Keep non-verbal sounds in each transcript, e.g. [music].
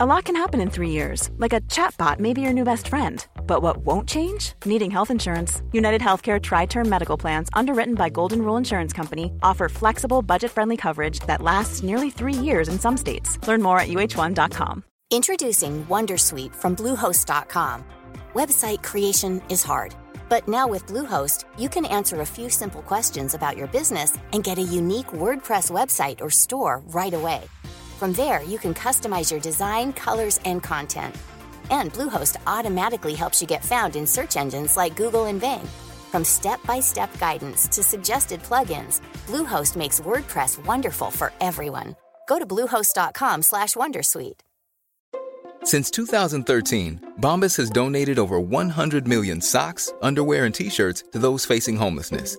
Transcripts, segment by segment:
A lot can happen in three years, like a chatbot may be your new best friend. But what won't change? Needing health insurance. United Healthcare Tri Term Medical Plans, underwritten by Golden Rule Insurance Company, offer flexible, budget friendly coverage that lasts nearly three years in some states. Learn more at uh1.com. Introducing Wondersuite from Bluehost.com. Website creation is hard, but now with Bluehost, you can answer a few simple questions about your business and get a unique WordPress website or store right away. From there, you can customize your design, colors, and content. And Bluehost automatically helps you get found in search engines like Google and Bing. From step-by-step guidance to suggested plugins, Bluehost makes WordPress wonderful for everyone. Go to bluehost.com/wondersuite. Since 2013, Bombas has donated over 100 million socks, underwear, and t-shirts to those facing homelessness.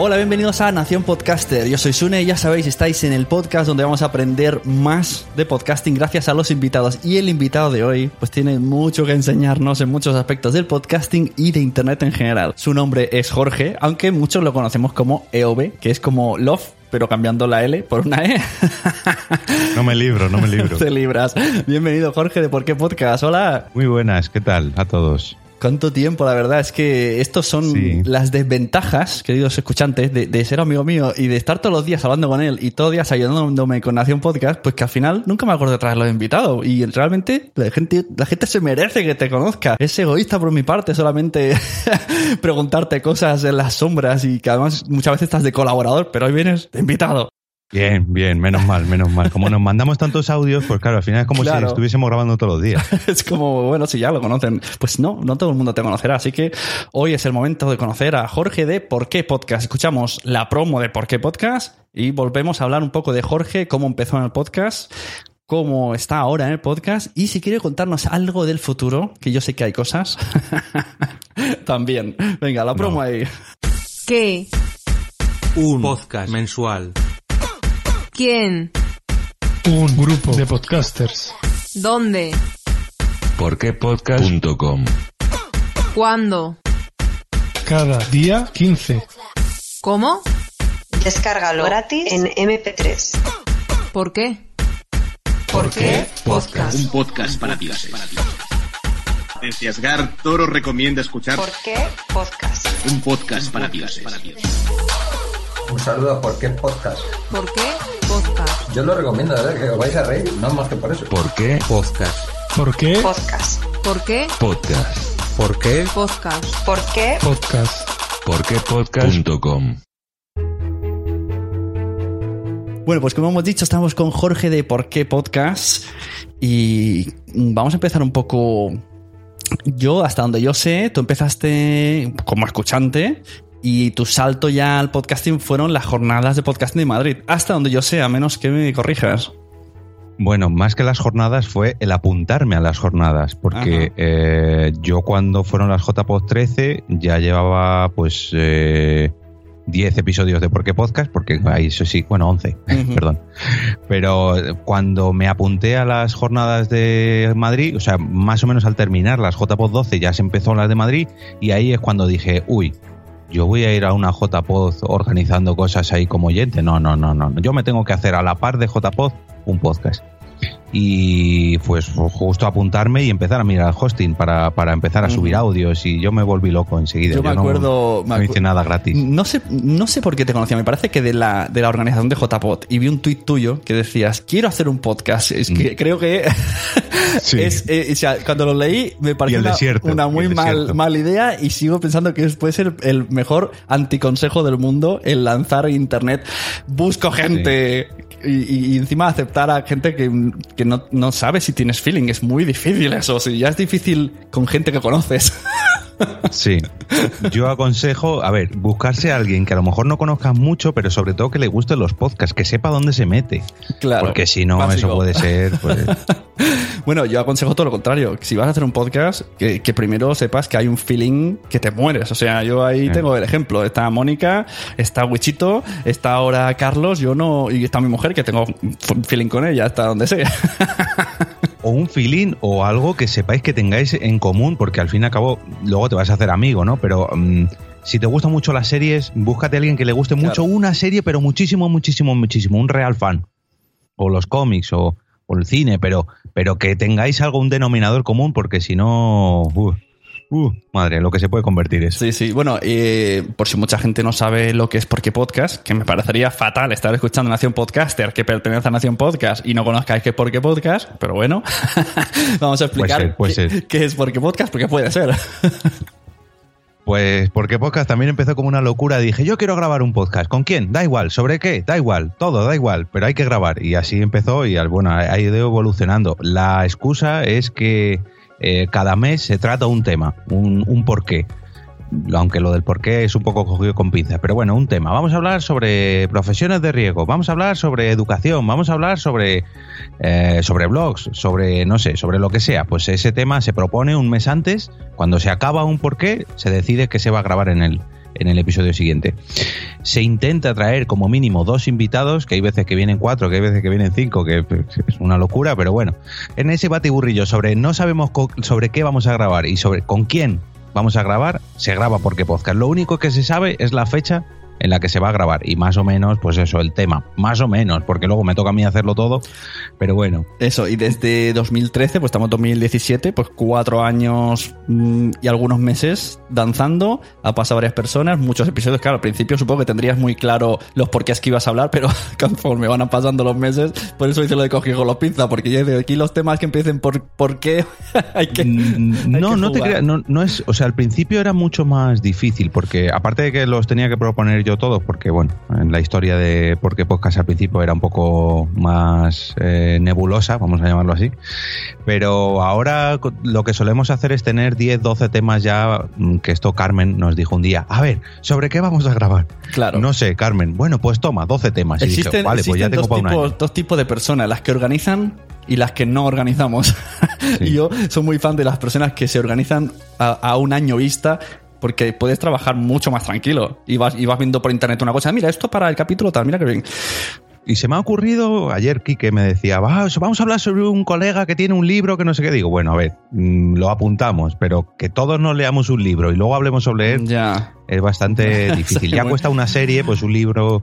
Hola, bienvenidos a Nación Podcaster. Yo soy Sune y ya sabéis, estáis en el podcast donde vamos a aprender más de podcasting gracias a los invitados. Y el invitado de hoy, pues tiene mucho que enseñarnos en muchos aspectos del podcasting y de internet en general. Su nombre es Jorge, aunque muchos lo conocemos como EOB, que es como Love pero cambiando la L por una E. [laughs] No me libro, no me libro. Te libras. Bienvenido, Jorge, de Por qué Podcast. Hola. Muy buenas, ¿qué tal a todos? ¿Cuánto tiempo? La verdad es que estos son Sí. las desventajas, queridos escuchantes, de, de ser amigo mío y de estar todos los días hablando con él y todos los días ayudándome con Nación Podcast, pues que al final nunca me acuerdo de traerlo de invitado. Y realmente la gente, la gente se merece que te conozca. Es egoísta por mi parte solamente [laughs] preguntarte cosas en las sombras y que además muchas veces estás de colaborador, pero hoy vienes de invitado. Bien, bien, menos mal, menos mal. Como nos mandamos tantos audios, pues claro, al final es como Claro. si estuviésemos grabando todos los días. [laughs] es como, bueno, si ya lo conocen. Pues no, no todo el mundo te conocerá. Así que hoy es el momento de conocer a Jorge de Por qué Podcast. Escuchamos la promo de Por qué Podcast y volvemos a hablar un poco de Jorge, cómo empezó en el podcast, cómo está ahora en el podcast y si quiere contarnos algo del futuro, que yo sé que hay cosas. [laughs] También. Venga, la promo ahí. ¿Qué? Un podcast mensual. ¿Quién? Un grupo de podcasters. ¿Dónde? Porquepodcast.com ¿Cuándo? Cada día 15. ¿Cómo? Descárgalo gratis en MP3. ¿Por qué? ¿Por qué podcast? Un podcast para dioses. Desde Toro recomienda escuchar ¿Por qué podcast? un podcast para dioses. Un saludo a Por qué Podcast. ¿Por qué podcast? Yo lo recomiendo, verdad, que os vais a reír, no más que por eso. ¿Por qué podcast? ¿Por qué Podcast. ¿Por qué Podcast. ¿Por qué podcast? ¿Por qué podcast? Porquepodcast.com Bueno, pues como hemos dicho, estamos con Jorge de Por qué Podcast y vamos a empezar un poco... Yo, hasta donde yo sé, tú empezaste como escuchante y tu salto ya al podcasting fueron las jornadas de podcasting de Madrid. Hasta donde yo sé, a menos que me corrijas. Bueno, más que las jornadas fue el apuntarme a las jornadas, porque eh, yo cuando fueron las JPod 13 ya llevaba pues eh, 10 episodios de Por qué Podcast, porque ahí eso sí, bueno, 11, [laughs] Ujú. perdón. Pero cuando me apunté a las jornadas de Madrid, o sea, más o menos al terminar las JPod 12 ya se empezó las de Madrid y ahí es cuando dije, uy, yo voy a ir a una JPod organizando cosas ahí como oyente. No, no, no, no. Yo me tengo que hacer a la par de JPod un podcast. Y pues justo apuntarme y empezar a mirar el hosting para, para empezar a subir audios y yo me volví loco enseguida. Yo me acuerdo- No, me hice nada gratis. No sé, no sé por qué te conocía. Me parece que de la, de la organización de JPod y vi un tuit tuyo que decías, quiero hacer un podcast. Es Mm. que creo que [laughs] es, eh, o sea, cuando lo leí me pareció una, desierto, una y muy mal, mala idea y sigo pensando que puede ser el mejor anticonsejo del mundo el lanzar internet. Busco gente y- encima aceptar a gente que, que no, no sabe si tienes feeling. Es muy difícil eso. Si ya es difícil con gente que conoces. [laughs] Sí. Yo aconsejo, a ver, buscarse a alguien que a lo mejor no conozcas mucho, pero sobre todo que le gusten los podcasts, que sepa dónde se mete. Claro. Porque si no, Básico. eso puede ser. pues, [laughs] Bueno, yo aconsejo todo lo contrario. Si vas a hacer un podcast, que, que primero sepas que hay un feeling que te mueres. O sea, yo ahí tengo el ejemplo. Está Mónica, está Wichito, está ahora Carlos, yo no, y está mi mujer, que tengo un feeling con ella, hasta donde sea. [laughs] o un feeling o algo que sepáis que tengáis en común, porque al fin y al cabo luego te vas a hacer amigo, ¿no? Pero mm, si te gustan mucho las series, búscate a alguien que le guste mucho una serie, pero muchísimo, muchísimo, muchísimo, un real fan. O los cómics o, o el cine, pero, pero que tengáis algo, un denominador común, porque si no... uh, uh, madre, lo que se puede convertir eso. Sí, sí. Bueno, eh, por si mucha gente no sabe lo que es Porque Podcast, que me parecería fatal estar escuchando Nación Podcaster que pertenece a Nación Podcast y no conozcáis qué es Porque Podcast, pero bueno, [laughs] vamos a explicar Puede ser, puede qué, ser. qué es Porque Podcast, porque puede ser. [laughs] Pues porque podcast también empezó como una locura. Dije, yo quiero grabar un podcast. ¿Con quién? Da igual. ¿Sobre qué? Da igual. Todo, da igual. Pero hay que grabar. Y así empezó y bueno, ha ido evolucionando. La excusa es que eh, cada mes se trata un tema, un, un porqué. Aunque lo del porqué es un poco cogido con pinzas. Pero bueno, un tema. Vamos a hablar sobre profesiones de riesgo. Vamos a hablar sobre educación. Vamos a hablar sobre, eh, sobre blogs. Sobre, no sé, sobre lo que sea. Pues ese tema se propone un mes antes. Cuando se acaba un porqué, se decide que se va a grabar en el, en el episodio siguiente. Se intenta traer como mínimo dos invitados, que hay veces que vienen cuatro, que hay veces que vienen cinco, que es una locura, pero bueno. En ese batiburrillo sobre no sabemos sobre qué vamos a grabar y sobre con quién vamos a grabar, se graba porque podcast. Lo único que se sabe es la fecha en la que se va a grabar. Y más o menos, pues eso, el tema. Más o menos, porque luego me toca a mí hacerlo todo, pero bueno. Eso, y desde 2013, pues estamos en 2017, pues cuatro años mm, y algunos meses danzando, ha pasado varias personas, muchos episodios, claro, al principio supongo que tendrías muy claro los porqués que ibas a hablar, pero [laughs] conforme van pasando los meses, por eso hice lo de coger con los pinzas, porque ya de aquí los temas que empiecen por, por qué [laughs] hay que... No, no te creas, no, no es, o sea, al principio era mucho más difícil, porque aparte de que los tenía que proponer yo todos, porque bueno, en la historia de por qué podcast al principio era un poco más eh, nebulosa, vamos a llamarlo así, pero ahora lo que solemos hacer es tener 10, 12 temas ya, mm, que esto Carmen nos dijo un día, a ver, ¿sobre qué vamos a grabar? Claro. No sé, Carmen, bueno, pues toma, 12 temas. Y dije, Existen, vale, pues ya existen tengo dos, para un año. dos tipos de personas, las que organizan y las que no organizamos. [laughs] y yo soy muy fan de las personas que se organizan a, a un año vista porque puedes trabajar mucho más tranquilo y vas, y vas viendo por internet una cosa, mira, esto para el capítulo tal, mira que bien. Y se me ha ocurrido, ayer Quique me decía, "Va, vamos a hablar sobre un colega que tiene un libro que no sé qué. Digo, bueno, a ver, mm, lo apuntamos, pero que todos nos leamos un libro y luego hablemos sobre él ya. es bastante [laughs] difícil. Ya cuesta una serie, pues un libro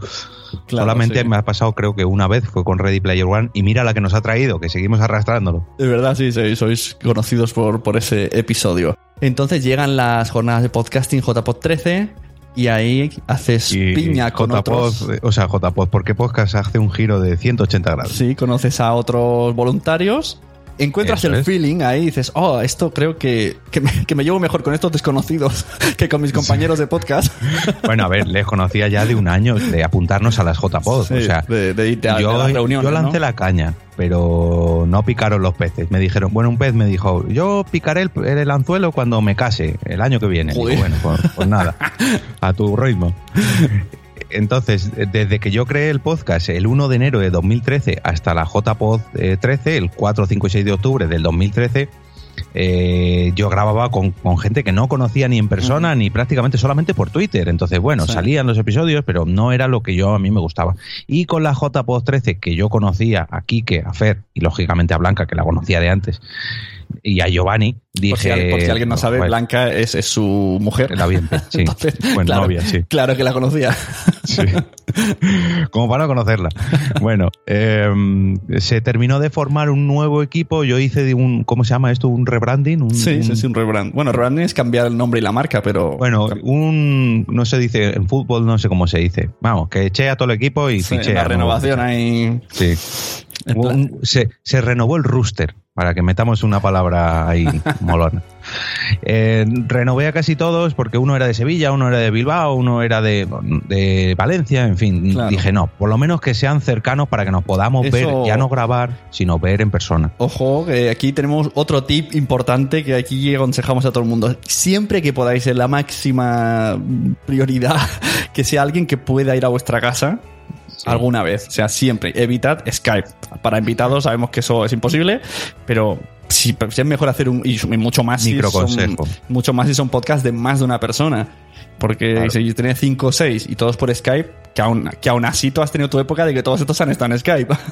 solamente sí. me ha pasado creo que una vez, fue con Ready Player One, y mira la que nos ha traído, que seguimos arrastrándolo. De verdad, sí, sí, sois conocidos por, por ese episodio. Entonces llegan las jornadas de podcasting JPod 13 y ahí haces piña con JPod, otros. o sea, JPod, porque podcast hace un giro de 180 grados. Sí, conoces a otros voluntarios. Encuentras Eso el es. feeling ahí y dices, oh, esto creo que, que, me, que me llevo mejor con estos desconocidos [laughs] que con mis compañeros de podcast. [laughs] Bueno, a ver, les conocía ya de un año de apuntarnos a las JPod. Sí, o sea, de, de irte a, yo, de las reuniones. yo lancé ¿no? la caña, pero no picaron los peces. Me dijeron, bueno, un pez me dijo, yo picaré el, el anzuelo cuando me case, el año que viene. Digo, bueno, pues, pues nada, [laughs] a tu ritmo. Entonces, desde que yo creé el podcast el 1 de enero de 2013 hasta la JPod eh, 13, el 4, 5 y 6 de octubre del 2013, eh, yo grababa con, con gente que no conocía ni en persona ni prácticamente solamente por Twitter. Entonces, bueno, Sí. salían los episodios, pero no era lo que yo a mí me gustaba. Y con la JPod 13, que yo conocía a Quique, a Fer y lógicamente a Blanca, que la conocía de antes, y a Giovanni, dije. Por si, al- por si alguien no sabe, "Joder, Blanca es, es su mujer. La bien, sí. [laughs] Entonces, bueno, claro, novia, sí. Claro que la conocía. Sí. [laughs] Como para no conocerla. Bueno, eh, se terminó de formar un nuevo equipo. Yo hice un, ¿cómo se llama esto? Un rebranding. Un, Sí, sí, un- sí, un rebrand. Bueno, rebranding es cambiar el nombre y la marca, pero. Bueno, un, no se dice, en fútbol no sé cómo se dice. Vamos, que eché a todo el equipo y Sí, fiché la a nuevo. renovación ahí. Sí. Un- se, se renovó el rooster, para que metamos una palabra ahí molona. Eh, renové a casi todos porque uno era de Sevilla, uno era de Bilbao, uno era de, de Valencia, en fin. Claro. Dije, no, por lo menos que sean cercanos para que nos podamos ver, ya no grabar, sino ver en persona. Ojo, que aquí tenemos otro tip importante que aquí aconsejamos a todo el mundo. Siempre que podáis, en la máxima prioridad, [laughs] que sea alguien que pueda ir a vuestra casa alguna vez. O sea, siempre. Evitad Skype. Para invitados sabemos que eso es imposible, pero si, si es mejor hacer un. Y mucho más si son, mucho más si son podcasts de más de una persona. Porque Claro. si tenés 5 o 6 y todos por Skype, que aún, que aún así tú has tenido tu época de que todos estos han estado en Skype. [laughs]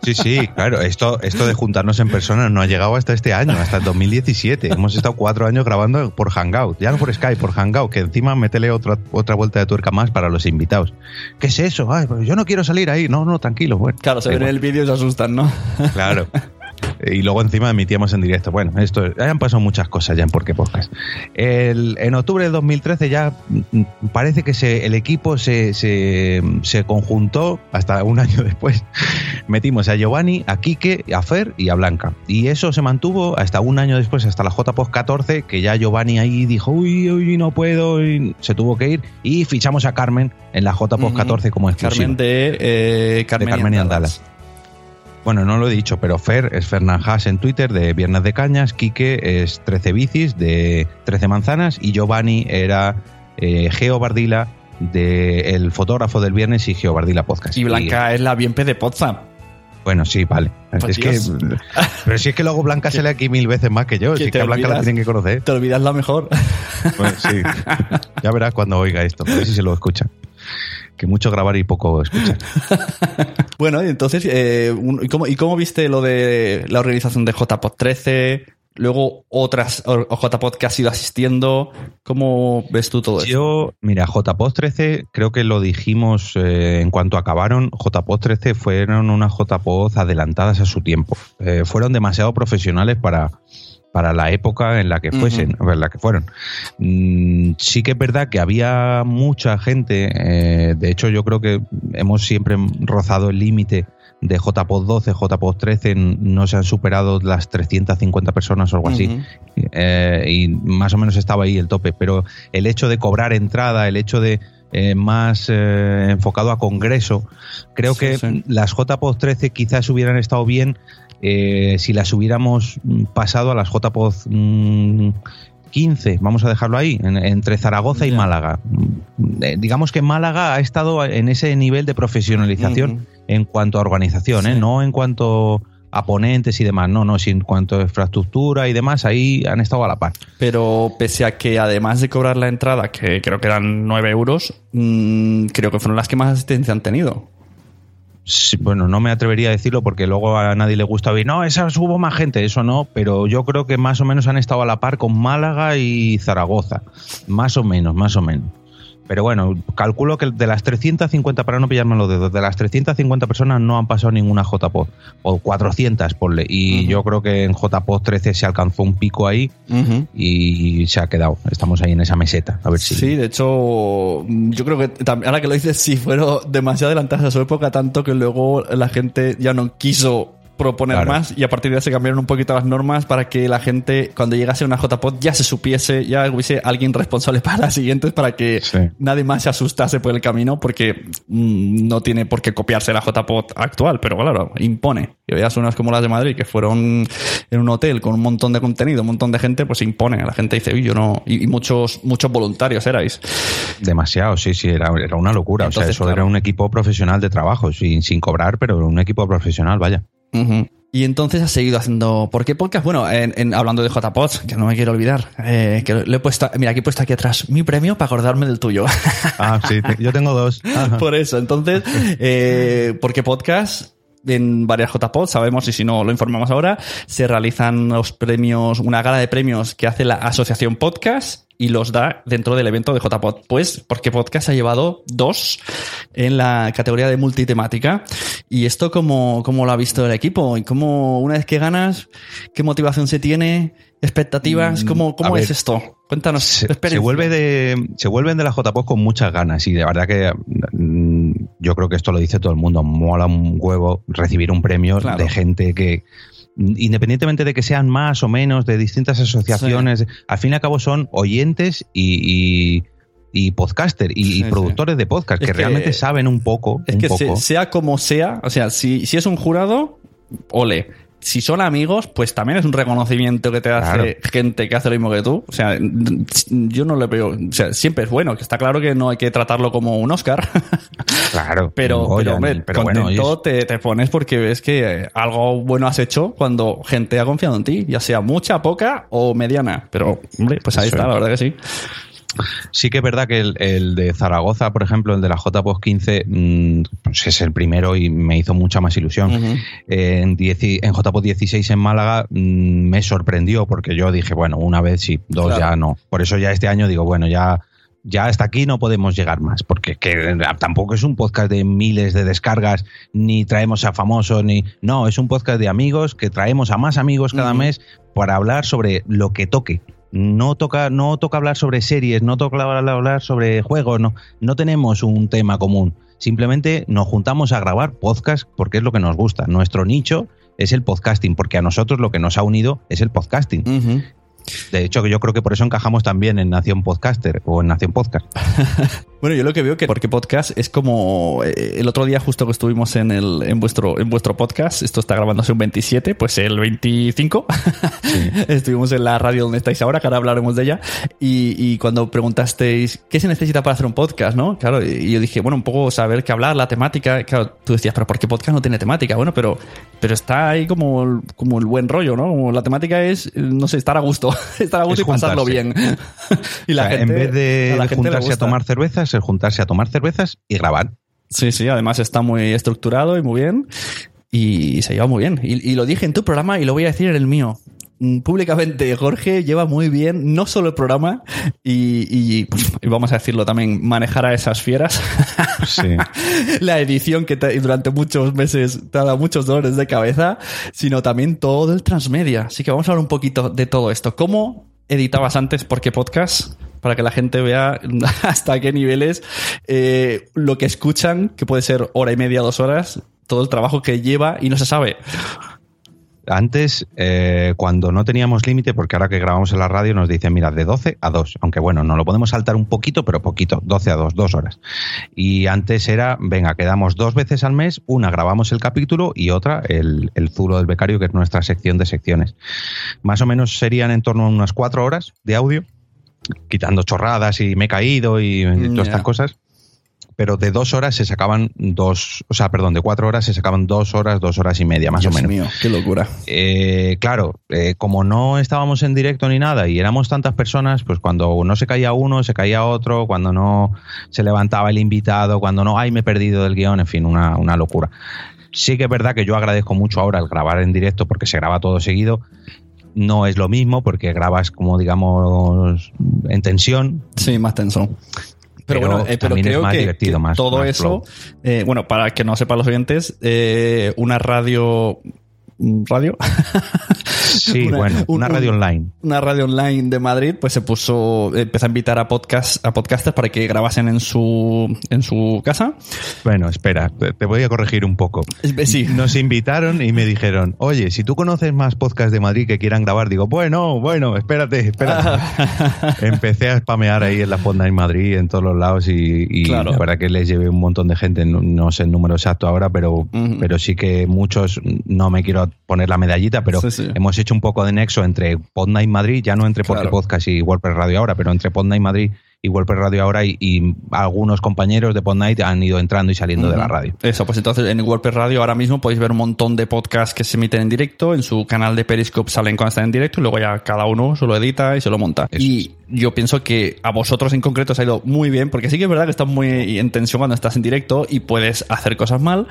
Sí, sí, claro. Esto, esto de juntarnos en persona no ha llegado hasta este año, hasta el 2017. Hemos estado cuatro años grabando por Hangout, ya no por Skype, por Hangout, que encima métele otra, otra vuelta de tuerca más para los invitados. ¿Qué es eso? Ay, pues yo no quiero salir ahí. No, no, tranquilo. Bueno, Claro, se ven el vídeo y se asustan, ¿no? Claro. [laughs] Y luego encima emitíamos en directo. Bueno, esto han pasado muchas cosas ya en Por qué Podcast. El- en octubre del 2013 ya mm, parece que se, el equipo se, se, se conjuntó hasta un [laughs] año después. Metimos a Giovanni, a Quique, a Fer y a Blanca. Y eso se mantuvo hasta un año después, hasta la JPOS 14, que ya Giovanni ahí dijo, uy, uy, no puedo, y se tuvo que ir. Y fichamos a Carmen en la JPOS Ujú. 14 como exclusiva. Carmen de eh, Carmen, de Carmen y Andalas. Bueno, no lo he dicho, pero Fer es Fernán Haas en Twitter de Viernes de Cañas, Quique es 13 bicis de 13 manzanas y Giovanni era eh, Geo Bardila de El fotógrafo del viernes y Geo Bardila Podcast. Y Blanca es la bien de Potsdam. bueno, sí, vale. Pues es que, Dios. [laughs] pero si es que luego Blanca [laughs] sale aquí mil veces más que yo. Que Si es que a Blanca la tienen que conocer. Te olvidas la mejor. Bueno, sí. [laughs] Ya verás cuando oiga esto. A ver si se lo escucha. Que mucho grabar y poco escuchar. [laughs] bueno, y entonces, eh, un- ¿y, cómo, ¿y cómo viste lo de la organización de JPod 13? Luego otras JPod que has ido asistiendo. ¿Cómo ves tú todo eso? Yo, mira, JPOD 13, creo que lo dijimos eh, en cuanto acabaron. JPOD 13 fueron unas JPOD adelantadas a su tiempo. Eh, fueron demasiado profesionales para, para la época en la que fuesen, en la que fueron. Mm, sí que es verdad que había mucha gente. eh, de hecho, yo creo que hemos siempre rozado el límite de JPOD 12, JPOD 13, no se han superado las 350 personas o algo así. Eh, y más o menos estaba ahí el tope. Pero el hecho de cobrar entrada, el hecho de eh, más eh, enfocado a congreso, creo Sí, que sí. las JPOD 13 quizás hubieran estado bien eh, si las hubiéramos mm, pasado a las JPOD mm, 15, vamos a dejarlo ahí, en- entre Zaragoza y. Málaga. Mm, eh, digamos que Málaga ha estado en ese nivel de profesionalización en cuanto a organización, ¿eh? No en cuanto a ponentes y demás, no, no, sin cuanto a infraestructura y demás, ahí han estado a la par. Pero pese a que además de cobrar la entrada, que creo que eran 9 euros, mm, creo que fueron las que más asistencia han tenido. Bueno, no me atrevería a decirlo porque luego a nadie le gusta oír, no, esas hubo más gente, eso no, pero yo creo que más o menos han estado a la par con Málaga y Zaragoza, más o menos, más o menos. Pero bueno, calculo que de las 350, para no pillarme los dedos, de las 350 personas no han pasado ninguna JPOD, o 400, ponle, y yo creo que en JPOD 13 se alcanzó un pico ahí y se ha quedado, estamos ahí en esa meseta, a ver si... Sí, de hecho, yo creo que ahora que lo dices, sí, fueron demasiado adelantadas a su época, tanto que luego la gente ya no quiso proponer Claro. más y a partir de ahí se cambiaron un poquito las normas para que la gente, cuando llegase una JPod, ya se supiese, ya hubiese alguien responsable [laughs] para las siguientes para que Sí. nadie más se asustase por el camino, porque mm, no tiene por qué copiarse la JPod actual, pero claro, impone. Y veas unas como las de Madrid, que fueron en un hotel con un montón de contenido, un montón de gente, pues impone. La gente dice, uy, yo no. Y, y muchos, muchos voluntarios erais. Demasiado, sí, sí, era, era una locura. o sea, Entonces, eso claro. era un equipo profesional de trabajo, sin, sin cobrar, pero un equipo profesional, vaya. Y entonces has seguido haciendo. ¿Por qué podcast? Bueno, en- en- hablando de JPods, que no me quiero olvidar. eh, que le he puesto. Mira, aquí he puesto aquí atrás mi premio para acordarme del tuyo. [laughs] Ah, sí, te- yo tengo dos. [laughs] Ajá. Por eso, entonces, eh, porque podcast en varias JPod, sabemos, y si no lo informamos ahora, se realizan los premios, una gala de premios que hace la Asociación Podcast y los da dentro del evento de JPod. Pues porque Podcast ha llevado dos en la categoría de multitemática. ¿Y esto cómo, cómo lo ha visto el equipo? ¿Y cómo una vez que ganas, qué motivación se tiene? ¿Expectativas? ¿Cómo, cómo a es ver, esto? Cuéntanos. se, vuelve de se vuelven de la JPOD con muchas ganas y de verdad que mm, yo creo que esto lo dice todo el mundo mola un huevo recibir un premio Claro. de gente que mm, independientemente de que sean más o menos de distintas asociaciones al fin y al cabo son oyentes y, y, y podcaster y, y Sí, sí. productores de podcast Es que, que- realmente saben un poco Es un que poco sea como sea, o sea, si, si es un jurado, ole. Si son amigos, pues también es un reconocimiento que te hace Claro. gente que hace lo mismo que tú. O sea, yo no le veo. O sea, siempre es bueno, que está claro que no hay que tratarlo como un Oscar. [laughs] claro [laughs] Pero, Goya, pero hombre, pero bueno, te, te pones porque ves que eh, algo bueno has hecho cuando gente ha confiado en ti, ya sea mucha, poca o mediana. Pero, hombre, pues ahí Eso está, es. la verdad que sí. Sí que es verdad que el, el de Zaragoza, por ejemplo, el de la JPOS 15, mm, pues es el primero y me hizo mucha más ilusión. Eh, en, 10 y- en JPOS 16 en Málaga mm, me sorprendió porque yo dije, bueno, una vez sí, dos Claro. ya no. Por eso ya este año digo, bueno, ya, ya hasta aquí no podemos llegar más, porque que, tampoco es un podcast de miles de descargas, ni traemos a famosos, ni... No, es un podcast de amigos que traemos a más amigos cada mes para hablar sobre lo que toque. No toca, no toca hablar sobre series, no toca hablar sobre juegos, no, no tenemos un tema común. Simplemente nos juntamos a grabar podcast porque es lo que nos gusta. Nuestro nicho es el podcasting, porque a nosotros lo que nos ha unido es el podcasting. De hecho, yo creo que por eso encajamos también en Nación Podcaster o en Nación Podcast. [laughs] Bueno, yo lo que veo que porque podcast es como eh, el otro día justo que estuvimos en el en vuestro en vuestro podcast, esto está grabándose un 27, pues el 25 [laughs] estuvimos en la radio donde estáis ahora, que ahora hablaremos de ella y, y cuando preguntasteis qué se necesita para hacer un podcast, ¿no? Claro, y yo dije, bueno, un poco saber qué hablar, la temática, claro, tú decías, pero ¿por qué podcast no tiene temática? Bueno, pero pero está ahí como el, como el buen rollo, ¿no? Como la temática es no sé, estar a gusto, [laughs] estar a gusto Es y pasarlo juntarse. bien. [laughs] y la O sea, gente en vez de, a la de gente juntarse a tomar cervezas, es juntarse a tomar cervezas y grabar. Sí, sí, además está muy estructurado y muy bien. Y se lleva muy bien. Y, y lo dije en tu programa y lo voy a decir en el mío. Mm, Públicamente, Jorge lleva muy bien no solo el programa y, y vamos a decirlo también, manejar a esas fieras. [laughs] Sí. [laughs] La edición que te- durante muchos meses te ha dado muchos dolores de cabeza, sino también todo el transmedia. Así que vamos a hablar un poquito de todo esto. ¿Cómo editabas antes? ¿Por qué podcast? Para que la gente vea [laughs] hasta qué niveles eh, lo que escuchan, que puede ser hora y media, dos horas, todo el trabajo que lleva y no se sabe. Antes, eh, cuando no teníamos límite, porque ahora que grabamos en la radio nos dicen, mira, de 12 a 2, aunque bueno, no lo podemos saltar un poquito, pero poquito, 12 a 2, dos horas. Y antes era, venga, quedamos dos veces al mes, una grabamos el capítulo y otra el, el Zulo del Becario, que es nuestra sección de secciones. Más o menos serían en torno a unas cuatro horas de audio, quitando chorradas y me he caído y todas estas cosas. Pero de dos horas se sacaban dos, o sea, perdón, de cuatro horas se sacaban dos horas, dos horas y media, más Dios o menos. mío, qué locura. Eh, claro, eh, como no estábamos en directo ni nada y éramos tantas personas, pues cuando no se caía uno, se caía otro, cuando no se levantaba el invitado, cuando no, ay, me he perdido del guion, en fin, una, una locura. Sí que es verdad que yo agradezco mucho ahora el grabar en directo porque se graba todo seguido. No es lo mismo porque grabas como digamos en tensión. Sí, más tenso. Pero, Pero bueno, eh, pero creo más que, divertido, que más- todo más eso, eh, bueno, para que no sepan los oyentes, eh, una radio, radio, Sí, [laughs] Una- bueno, un- una radio online. una radio online de Madrid, pues se puso, empezó a invitar a podcast, a podcasters para que grabasen en su, en su casa. Bueno, espera, te voy a corregir un poco. Sí, Nos invitaron y me dijeron, oye, si tú conoces más podcasts de Madrid que quieran grabar, digo, bueno, bueno, espérate, espérate. [laughs] Empecé a spamear ahí en la fonda en Madrid, en todos los lados, y, y Claro. la verdad que les llevé un montón de gente, no, no sé el número exacto ahora, pero, pero sí que muchos, no me quiero poner la medallita, pero Sí, sí. hemos hecho un poco de nexo entre Podnight Madrid, ya no entre Claro. Podcast y WordPress Radio ahora, pero entre Podnight Madrid y WordPress Radio ahora y, y algunos compañeros de Podnight han ido entrando y saliendo de la radio. Eso, pues entonces en WordPress Radio ahora mismo podéis ver un montón de podcasts que se emiten en directo. En su canal de Periscope salen cuando están en directo y luego ya cada uno se lo edita y se lo monta. y yo pienso que a vosotros en concreto os ha ido muy bien, porque sí que es verdad que estás muy en tensión cuando estás en directo y puedes hacer cosas mal.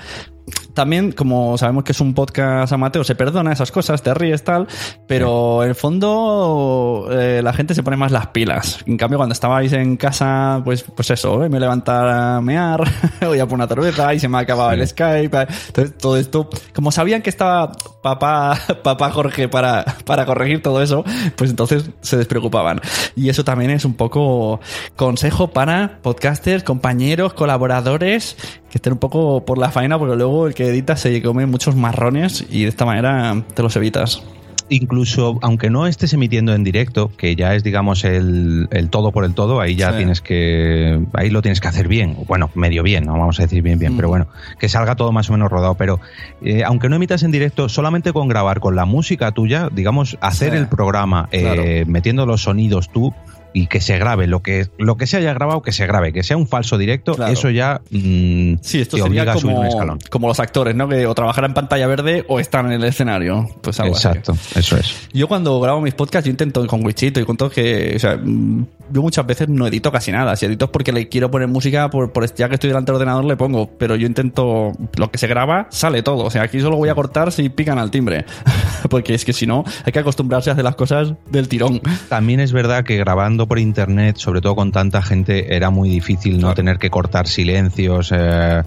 También, como sabemos que es un podcast amateur, se perdona esas cosas, te ríes tal, pero en el fondo eh, la gente se pone más las pilas. En cambio, cuando estabais en casa, pues, pues eso, eh, me levantar a mear, [laughs] voy a poner una cerveza y se me ha acabado el Skype. eh. Entonces, todo esto, como sabían que estaba papá, [laughs] papá Jorge para, para corregir todo eso, pues entonces se despreocupaban. Y eso también es un poco consejo para podcasters, compañeros, colaboradores, que estén un poco por la faena, porque luego el que edita se come muchos marrones y de esta manera te los evitas. Incluso, aunque no estés emitiendo en directo, que ya es, digamos, el, el todo por el todo, ahí ya Sí. tienes que. Ahí lo tienes que hacer bien. Bueno, medio bien, no vamos a decir bien, bien, Mm. pero bueno, que salga todo más o menos rodado. Pero eh, aunque no emitas en directo, solamente con grabar con la música tuya, digamos, hacer Sí. el programa eh, metiendo los sonidos tú y que se grabe lo que lo que se haya grabado que se grabe que sea un falso directo Claro. eso ya mm, Sí, esto te sería obliga a subir un como, escalón como los actores, ¿no? Que o trabajar en pantalla verde o están en el escenario. Pues algo así. exacto eso es Yo cuando grabo mis podcasts, yo intento con Wichito y con todo que, o sea, mm, yo muchas veces no edito casi nada. Si edito es porque le quiero poner música, por, por ya que estoy delante del ordenador le pongo, pero yo intento, lo que se graba, sale todo. O sea, aquí solo voy a cortar si pican al timbre. [laughs] porque es que si no, hay que acostumbrarse a hacer las cosas del tirón. También es verdad que grabando por internet, sobre todo con tanta gente, era muy difícil no tener que cortar silencios. eh,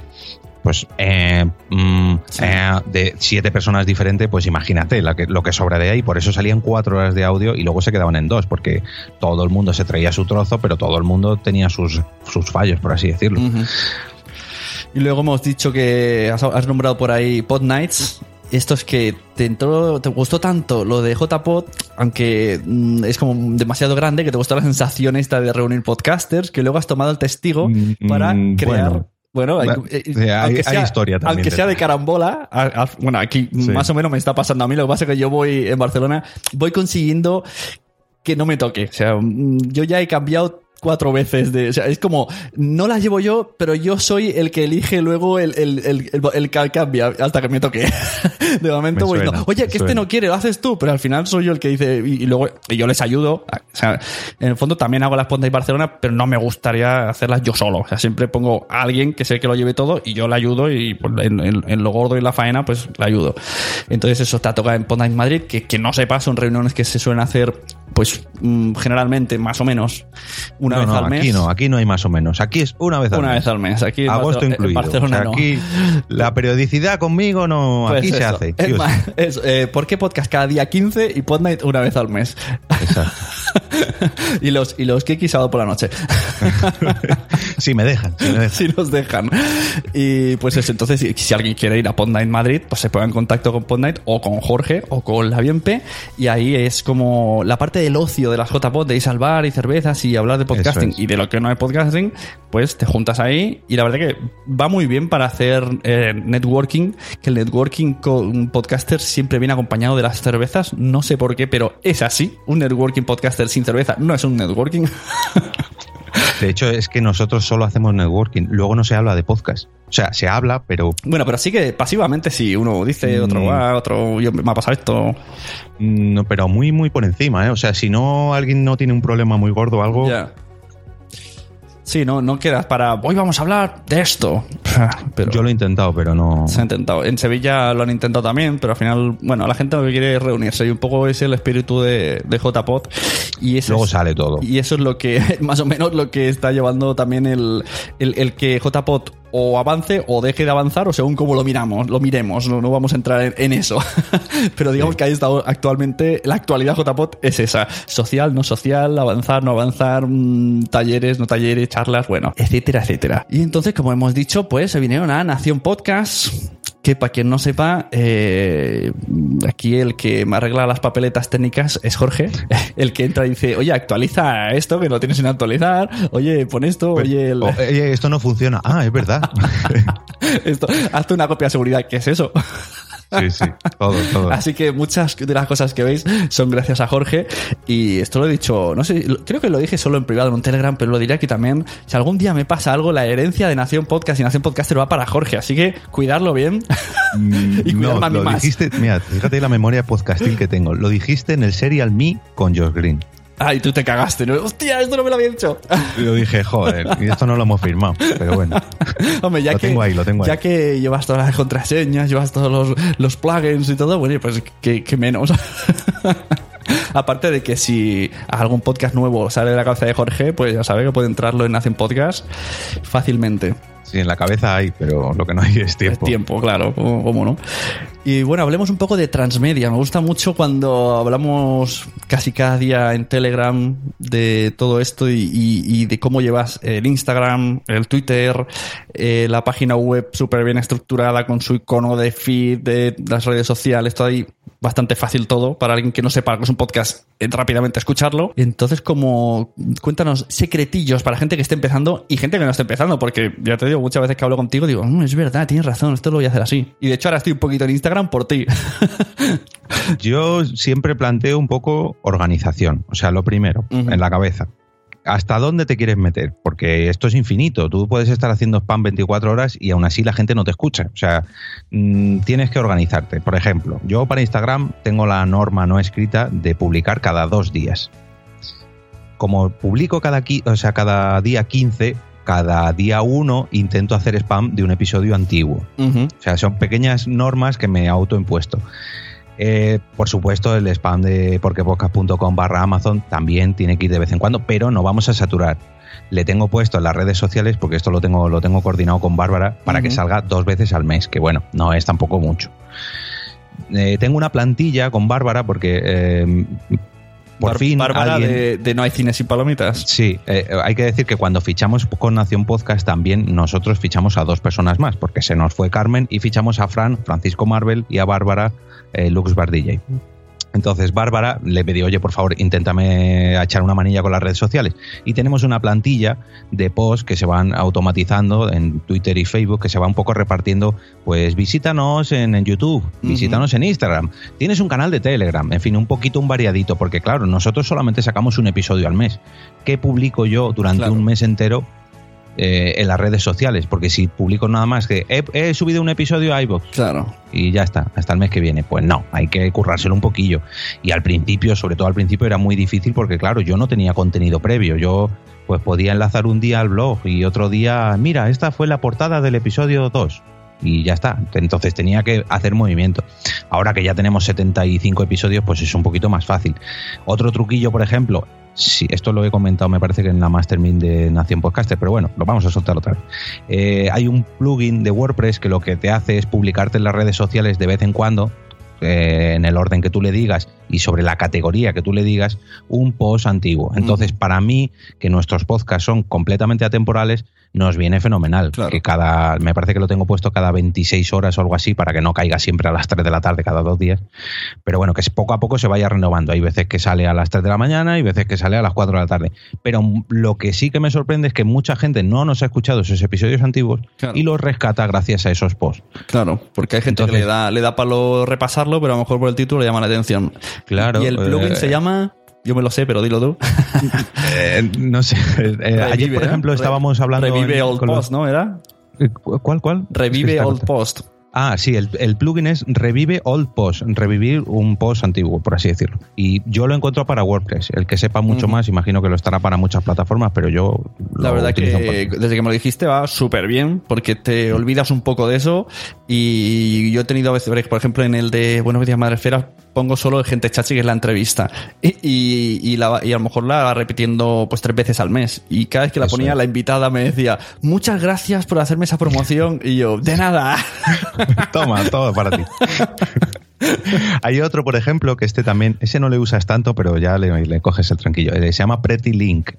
pues eh, mm, eh, de siete personas diferentes, pues imagínate la que- lo que sobra de ahí. Por eso salían cuatro horas de audio y luego se quedaban en dos, porque todo el mundo se traía su trozo, pero todo el mundo tenía sus, sus fallos, por así decirlo. Y luego hemos dicho que has, has nombrado por ahí Pod Nights. Esto es que te entró, te gustó tanto lo de JPod, aunque mm, es como demasiado grande, que te gustó la sensación esta de reunir podcasters, que luego has tomado el testigo para mm, crear. bueno. Bueno, hay, eh, hay- hay sea, historia también Aunque sea de carambola, a- a- bueno, aquí Sí. más o menos me está pasando a mí. Lo que pasa es que yo voy en Barcelona, voy consiguiendo que no me toque. O sea, mm, yo ya he cambiado cuatro veces de. O sea, es como, no las llevo yo, pero yo soy el que elige luego el, el, el, el, el que cambia hasta que me toque. [laughs] De momento Me voy, no, Oye, que este no quiere, lo haces tú, pero al final soy yo el que dice. Y, y luego y yo les ayudo. O sea, en el fondo también hago las pondas y Barcelona, pero no me gustaría hacerlas yo solo. O sea, siempre pongo a alguien que sé que lo lleve todo y yo le ayudo y pues, en, en- en lo gordo y la faena, pues le ayudo. Entonces, eso está tocado en Ponda en Madrid, que, que no sepa, son reuniones que se suelen hacer, pues mm, generalmente, más o menos, una No, vez no, al mes. Aquí no, aquí no hay más o menos. Aquí es una vez al Una mes. vez al mes. Aquí Agosto Barcelona- incluido. Barcelona O sea, no. aquí la periodicidad conmigo no. Pues aquí se hace. Es más, es, eh, ¿Por qué podcast cada día 15 y Pod Night una vez al mes? [laughs] y los y los Kiki sábado por la noche. [laughs] si me dejan. Si me dejan. si nos dejan. Y pues eso, entonces si, alguien quiere ir a Pod Night Madrid, pues se ponga en contacto con Pod Night o con Jorge o con la Bienpe y ahí es como la parte del ocio de las JPod, de ir al bar y cervezas y hablar de podcasting es. y de lo que no es podcasting, pues te juntas ahí y la verdad que va muy bien para hacer eh, networking, que el networking con podcaster siempre viene acompañado de las cervezas, no sé por qué, pero es así, un networking podcaster sin cerveza no es un networking. [laughs] De hecho, es que nosotros solo hacemos networking. Luego no se habla de podcast. O sea, se habla, pero. Bueno, pero sí que pasivamente sí, uno dice, otro Mm. va, otro yo, me ha pasado esto. No, pero muy, muy por encima, ¿eh? O sea, si no alguien no tiene un problema muy gordo o algo. Ya. Sí, no, no quedas para hoy vamos a hablar de esto. [laughs] Pero Yo lo he intentado, pero no. se ha intentado. En Sevilla lo han intentado también, pero al final, bueno, la gente lo que quiere es reunirse y un poco es el espíritu de, de JPod. Y eso Luego es- sale todo. Y eso es lo que, [laughs] más o menos, lo que está llevando también el, el, el que JPod o avance o deje de avanzar, o según cómo lo miramos, lo miremos, no, no vamos a entrar en, en eso. [laughs] Pero digamos que ahí está actualmente, la actualidad JPod es esa, social, no social, avanzar, no avanzar, mm, talleres, no talleres, charlas, bueno, etcétera, etcétera. Y entonces, como hemos dicho, pues se vinieron a Nación Podcast, que para quien no sepa, eh, aquí el que me arregla las papeletas técnicas es Jorge, [laughs] el que entra y dice, oye, actualiza esto, que lo tienes sin actualizar, oye, pon esto, oye, el- "Oye, esto no funciona. Ah, es verdad. [laughs] esto, hazte una copia de seguridad, ¿qué es eso? Sí, sí, todo, todo. [laughs] Así que muchas de las cosas que veis son gracias a Jorge. Y esto lo he dicho, no sé, creo que lo dije solo en privado en un Telegram, pero lo diré aquí también. Si algún día me pasa algo, la herencia de Nación Podcast y Nación Podcaster va para Jorge. Así que cuidarlo bien [laughs] y No, cuidarme a mí lo más. dijiste, mira, fíjate la memoria podcastil que tengo. Lo dijiste en el Serial Me con Josh Green. Ay, tú te cagaste, ¿no? Hostia, esto no me lo había dicho. Yo dije, joder, y esto no lo hemos firmado, pero bueno. [laughs] Hombre, ya Lo que, tengo ahí, lo tengo ya ahí. que llevas todas las contraseñas, llevas todos los, los plugins y todo, bueno, pues que, que menos. [laughs] Aparte de que si algún podcast nuevo sale de la cabeza de Jorge, pues ya sabe que puede entrarlo en Hacen Podcast fácilmente. Sí, en la cabeza hay, pero lo que no hay es tiempo. Tiempo, claro, cómo cómo no. Y bueno, hablemos un poco de transmedia. Me gusta mucho cuando hablamos casi cada día en Telegram de todo esto y, de cómo llevas el Instagram, el Twitter, eh, la página web súper bien estructurada con su icono de feed, de las redes sociales, todo ahí. Bastante fácil todo para alguien que no sepa que es un podcast eh, rápidamente escucharlo. Entonces como cuéntanos secretillos para gente que esté empezando y gente que no esté empezando porque ya te digo muchas veces que hablo contigo digo "Mm, es verdad tienes razón esto lo voy a hacer así y de hecho ahora estoy un poquito en Instagram por ti [laughs] Yo siempre planteo un poco organización. O sea, lo primero, en la cabeza. ¿Hasta dónde te quieres meter? Porque esto es infinito. Tú puedes estar haciendo spam 24 horas y aún así la gente no te escucha. O sea, mm, tienes que organizarte. Por ejemplo, yo para Instagram tengo la norma no escrita de publicar cada dos días. Como publico cada, o sea, cada día 15, cada día 1 intento hacer spam de un episodio antiguo. O sea, son pequeñas normas que me autoimpuesto. Eh, por supuesto, el spam de porquepodcast.com barra Amazon también tiene que ir de vez en cuando, pero no vamos a saturar. Le tengo puesto en las redes sociales, porque esto lo tengo, lo tengo coordinado con Bárbara, para que salga dos veces al mes, que bueno, no es tampoco mucho. Eh, tengo una plantilla con Bárbara porque eh, por Bar- fin Bárbara alguien- de, de No hay cines y palomitas Sí, eh, hay que decir que cuando fichamos con Nación Podcast también nosotros fichamos a dos personas más, porque se nos fue Carmen y fichamos a Fran, Francisco Marvel y a Bárbara eh, Lux Bar DJ. Entonces Bárbara le pedí, oye, por favor, inténtame echar una manilla con las redes sociales. Y tenemos una plantilla de posts que se van automatizando en Twitter y Facebook, que se va un poco repartiendo, pues visítanos en, en YouTube, visítanos en Instagram, tienes un canal de Telegram, en fin, un poquito un variadito, porque claro, nosotros solamente sacamos un episodio al mes. ¿Qué publico yo durante un mes entero? Eh, en las redes sociales, porque si publico nada más que he, he subido un episodio a iVoox claro. y ya está, hasta el mes que viene, pues no, hay que currárselo un poquillo. Y al principio, sobre todo al principio, era muy difícil porque claro, yo no tenía contenido previo, yo pues podía enlazar un día al blog y otro día, mira, esta fue la portada del episodio 2 y ya está. Entonces tenía que hacer movimiento. Ahora que ya tenemos 75 episodios, pues es un poquito más fácil. Otro truquillo, por ejemplo, sí, esto lo he comentado, me parece que en la Mastermind de Nación Podcaster, pero bueno, lo vamos a soltar otra vez. Eh, hay un plugin de WordPress que lo que te hace es publicarte en las redes sociales de vez en cuando, eh, en el orden que tú le digas y sobre la categoría que tú le digas, un post antiguo. Entonces, para mí, que nuestros podcasts son completamente atemporales, nos viene fenomenal. Que cada, me parece que lo tengo puesto cada 26 horas o algo así para que no caiga siempre a las 3 de la tarde cada dos días. Pero bueno, que poco a poco se vaya renovando. Hay veces que sale a las 3 de la mañana y veces que sale a las 4 de la tarde. Pero lo que sí que me sorprende es que mucha gente no nos ha escuchado esos episodios antiguos y los rescata gracias a esos posts. Claro, porque hay gente que le da, le da palo repasarlo, pero a lo mejor por el título le llama la atención. Claro. Y el plugin eh, se llama. Yo me lo sé, pero dilo tú. [laughs] Eh, no sé. Eh, ayer, por ejemplo, Re- estábamos hablando. Revive en- Old los- Post, ¿no? ¿Era? Eh, cu- ¿Cuál, cuál? Revive Es que está Old. Post. Ah, sí, el, el plugin es Revive Old Post, revivir un post antiguo, por así decirlo. Y yo lo encuentro para WordPress. El que sepa mucho más, imagino que lo estará para muchas plataformas, pero yo La lo verdad utilizo que desde que me lo dijiste va súper bien, porque te olvidas un poco de eso. Y yo he tenido a veces, por ejemplo, en el de Buenos días, Madre Esfera, pongo solo el gente chachi, que es la entrevista. Y, y, y la- y a lo mejor la va repitiendo pues tres veces al mes. Y cada vez que la Eso ponía, es. la invitada me decía, muchas gracias por hacerme esa promoción. Y yo, de nada. [laughs] [laughs] Toma, todo para ti. [laughs] Hay otro, por ejemplo, que este también, ese no le usas tanto, pero ya le, le coges el tranquillo. Eh, Se llama Pretty Link,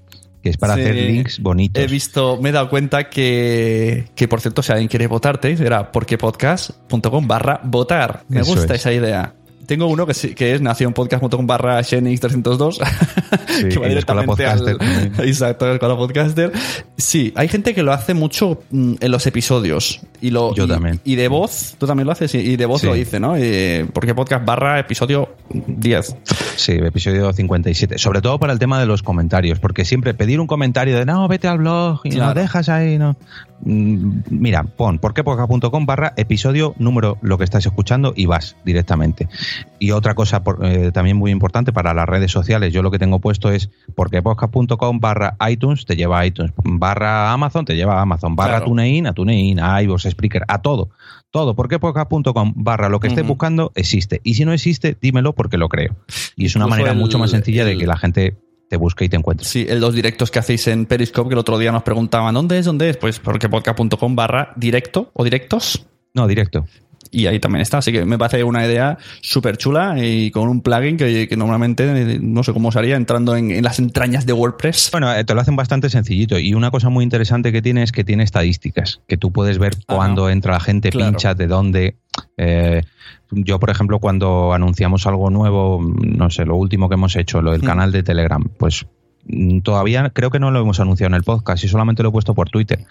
que es para Sí. hacer links bonitos. He visto, me he dado cuenta que, que por cierto, si alguien quiere votarte, será porquepodcast.com barra votar. Me Eso gusta es. esa idea. Tengo uno que, sí- que es nacionpodcast.com barra Xenix302 [laughs] Sí, que va la directamente al... Podcaster. [laughs] Exacto, la Escuela Podcaster. Sí, hay gente que lo hace mucho mm, en los episodios. Y lo, Yo y- también. Y de voz, tú también lo haces, y- de voz Sí. lo dice, ¿no? Y- porque podcast barra episodio 10. Sí, episodio 57. Sobre todo para el tema de los comentarios, porque siempre pedir un comentario de no, vete al blog y Claro. no dejas ahí, no. Mm, Mira, pon porquepodcast.com barra episodio número lo que estás escuchando y vas directamente. Y otra cosa por- eh, también muy importante para las redes sociales, yo lo que tengo puesto es porquepodcast.com barra iTunes, te lleva a iTunes, barra Amazon, te lleva a Amazon, barra Claro. TuneIn, a TuneIn, a iVoox, Spreaker, a todo. Todo, porquepodcast.com barra lo que estés buscando existe. Y si no existe, dímelo porque lo creo. Y es una Incluso manera el- mucho más sencilla de que la gente te busque y te encuentre. Sí, el dos directos que hacéis en Periscope, que el otro día nos preguntaban, ¿dónde es? ¿Dónde es? Pues porque podcast.com barra directo o directos. No, directo. Y ahí también está. Así que me parece una idea súper chula y con un plugin que, que normalmente no sé cómo sería entrando en, en las entrañas de WordPress. Bueno, eh, te lo hacen bastante sencillito. Y una cosa muy interesante que tiene es que tiene estadísticas, que tú puedes ver Ajá. cuándo entra la gente, Claro. pincha, de dónde. Eh, yo, por ejemplo, cuando anunciamos algo nuevo, no sé, lo último que hemos hecho, lo del Mm. canal de Telegram, pues mm, todavía creo que no lo hemos anunciado en el podcast y solamente lo he puesto por Twitter.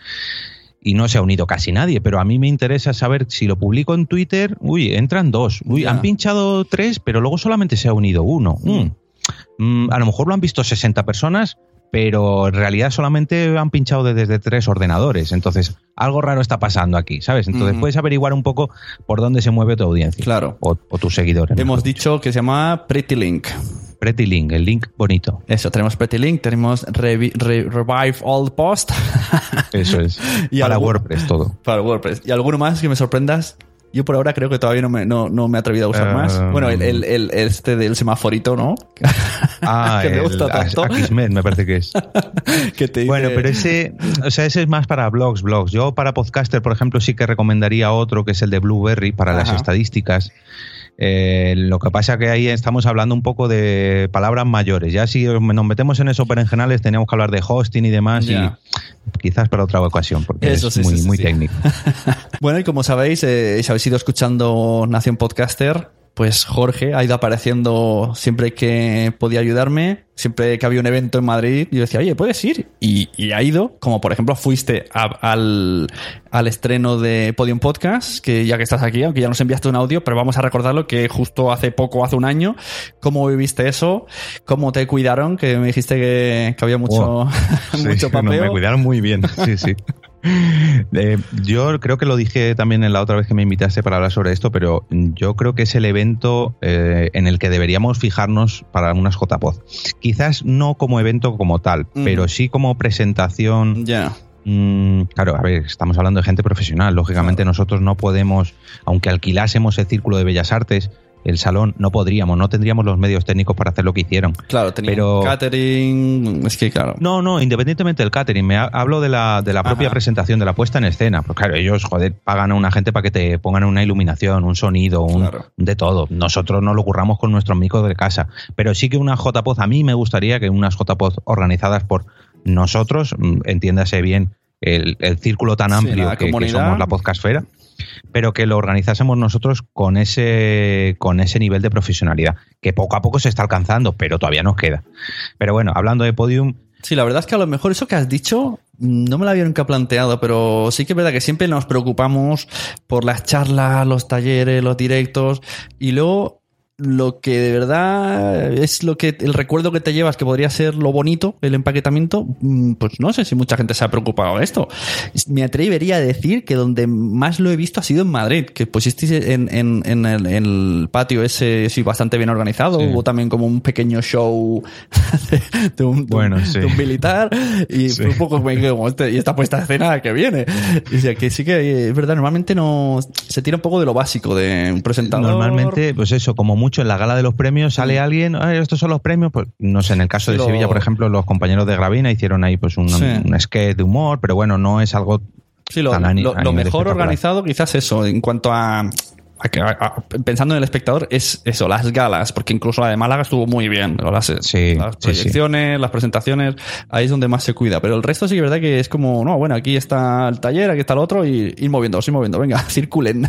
Y no se ha unido casi nadie, pero a mí me interesa saber si lo publico en Twitter, uy, entran dos, uy, han pinchado tres, pero luego solamente se ha unido uno. Mm. Mm, a lo mejor lo han visto 60 personas, pero en realidad solamente han pinchado de- desde tres ordenadores. Entonces, algo raro está pasando aquí, ¿sabes? Entonces, puedes averiguar un poco por dónde se mueve tu audiencia. Claro. O, o tus seguidores. Hemos dicho que se llama Pretty Link. Pretty Link, el link bonito. Eso, tenemos Pretty Link, tenemos Revi- Re- Revive All Post. [laughs] Eso es. Y Para WordPress todo. Para WordPress. ¿Y alguno más que me sorprendas? Yo por ahora creo que todavía no me, no, no me he atrevido a usar Eh, más. Bueno, el, el- el- este del semaforito, ¿no? Ah, [laughs] que me gusta tanto. Akismet, me parece que es. [laughs] que te dice- Bueno, pero ese, o sea, ese es más para blogs, blogs. Yo para podcaster, por ejemplo, sí que recomendaría otro que es el de Blueberry para las Ajá. estadísticas. Eh, lo que pasa que ahí estamos hablando un poco de palabras mayores. Ya si nos metemos en eso berenjenales, teníamos que hablar de hosting y demás y quizás para otra ocasión porque Eso es sí, muy, sí, sí, muy sí. técnico. [laughs] Bueno, y como sabéis, eh, si habéis ido escuchando Nación Podcaster, pues Jorge ha ido apareciendo siempre que podía ayudarme, siempre que había un evento en Madrid, yo decía, oye, ¿puedes ir? Y, y ha ido, como por ejemplo fuiste a- al, al estreno de Podium Podcast, que ya que estás aquí, aunque ya nos enviaste un audio, pero vamos a recordarlo que justo hace poco, hace un año, ¿cómo viviste eso? ¿Cómo te cuidaron? Que me dijiste que, que había mucho, [laughs] mucho [laughs] no, papeo. me cuidaron muy bien. Sí, sí. [laughs] Eh, yo creo que lo dije también en la otra vez que me invitaste para hablar sobre esto, pero yo creo que es el evento eh, en el que deberíamos fijarnos para unas JPod. Quizás no como evento como tal, Mm. pero sí como presentación. Ya. Mm, claro, a ver, estamos hablando de gente profesional. Lógicamente nosotros no podemos, aunque alquilásemos el Círculo de Bellas Artes, el salón, no podríamos, no tendríamos los medios técnicos para hacer lo que hicieron. Claro, tenía Pero- catering, es que claro. No, no, independientemente del catering, me ha- hablo de la, de la propia Ajá. presentación, de la puesta en escena. Pues claro, ellos, joder, pagan a una gente para que te pongan una iluminación, un sonido, un, Claro. de todo. Nosotros no lo curramos con nuestros micros de casa. Pero sí que unas JPOZ, a mí me gustaría que unas JPOZ organizadas por nosotros, mm, entiéndase bien el, el círculo tan amplio que, somos la podcastfera, pero que lo organizásemos nosotros con ese, con ese nivel de profesionalidad, que poco a poco se está alcanzando, pero todavía nos queda. Pero bueno, hablando de podium, Sí, la verdad es que a lo mejor eso que has dicho mm, no me lo había nunca planteado, pero sí que es verdad que siempre nos preocupamos por las charlas, los talleres, los directos y luego lo que de verdad es lo que el recuerdo que te llevas que podría ser lo bonito, el empaquetamiento, mm, pues no sé si mucha gente se ha preocupado de esto. Me atrevería a decir que donde más lo he visto ha sido en Madrid, que pusisteis en, en, en el, en el patio ese sí bastante bien organizado, Sí. hubo también como un pequeño show [laughs] de, de un, de Bueno, sí. de un militar y Sí. un poco me como, "Este- y esta puesta de escena que viene. Y decía que sí que eh, es verdad, normalmente no se tira un poco de lo básico de un presentador. Normalmente, pues eso, como mucho en la gala de los premios sale alguien, "Ay, estos son los premios, pues no sé, en el caso de lo- Sevilla, por ejemplo, los compañeros de Gravina hicieron ahí pues un, Sí. un sketch de humor, pero bueno, no es algo Sí, lo, lo- lo mejor organizado quizás eso, en cuanto a- pensando en el espectador, es eso, las galas, porque incluso la de Málaga estuvo muy bien. Las, las sí, proyecciones, las presentaciones, ahí es donde más se cuida. Pero el resto sí que es verdad que es como, no, bueno, aquí está el taller, aquí está el otro, y ir moviendo, ir moviendo, venga, [laughs] circulen.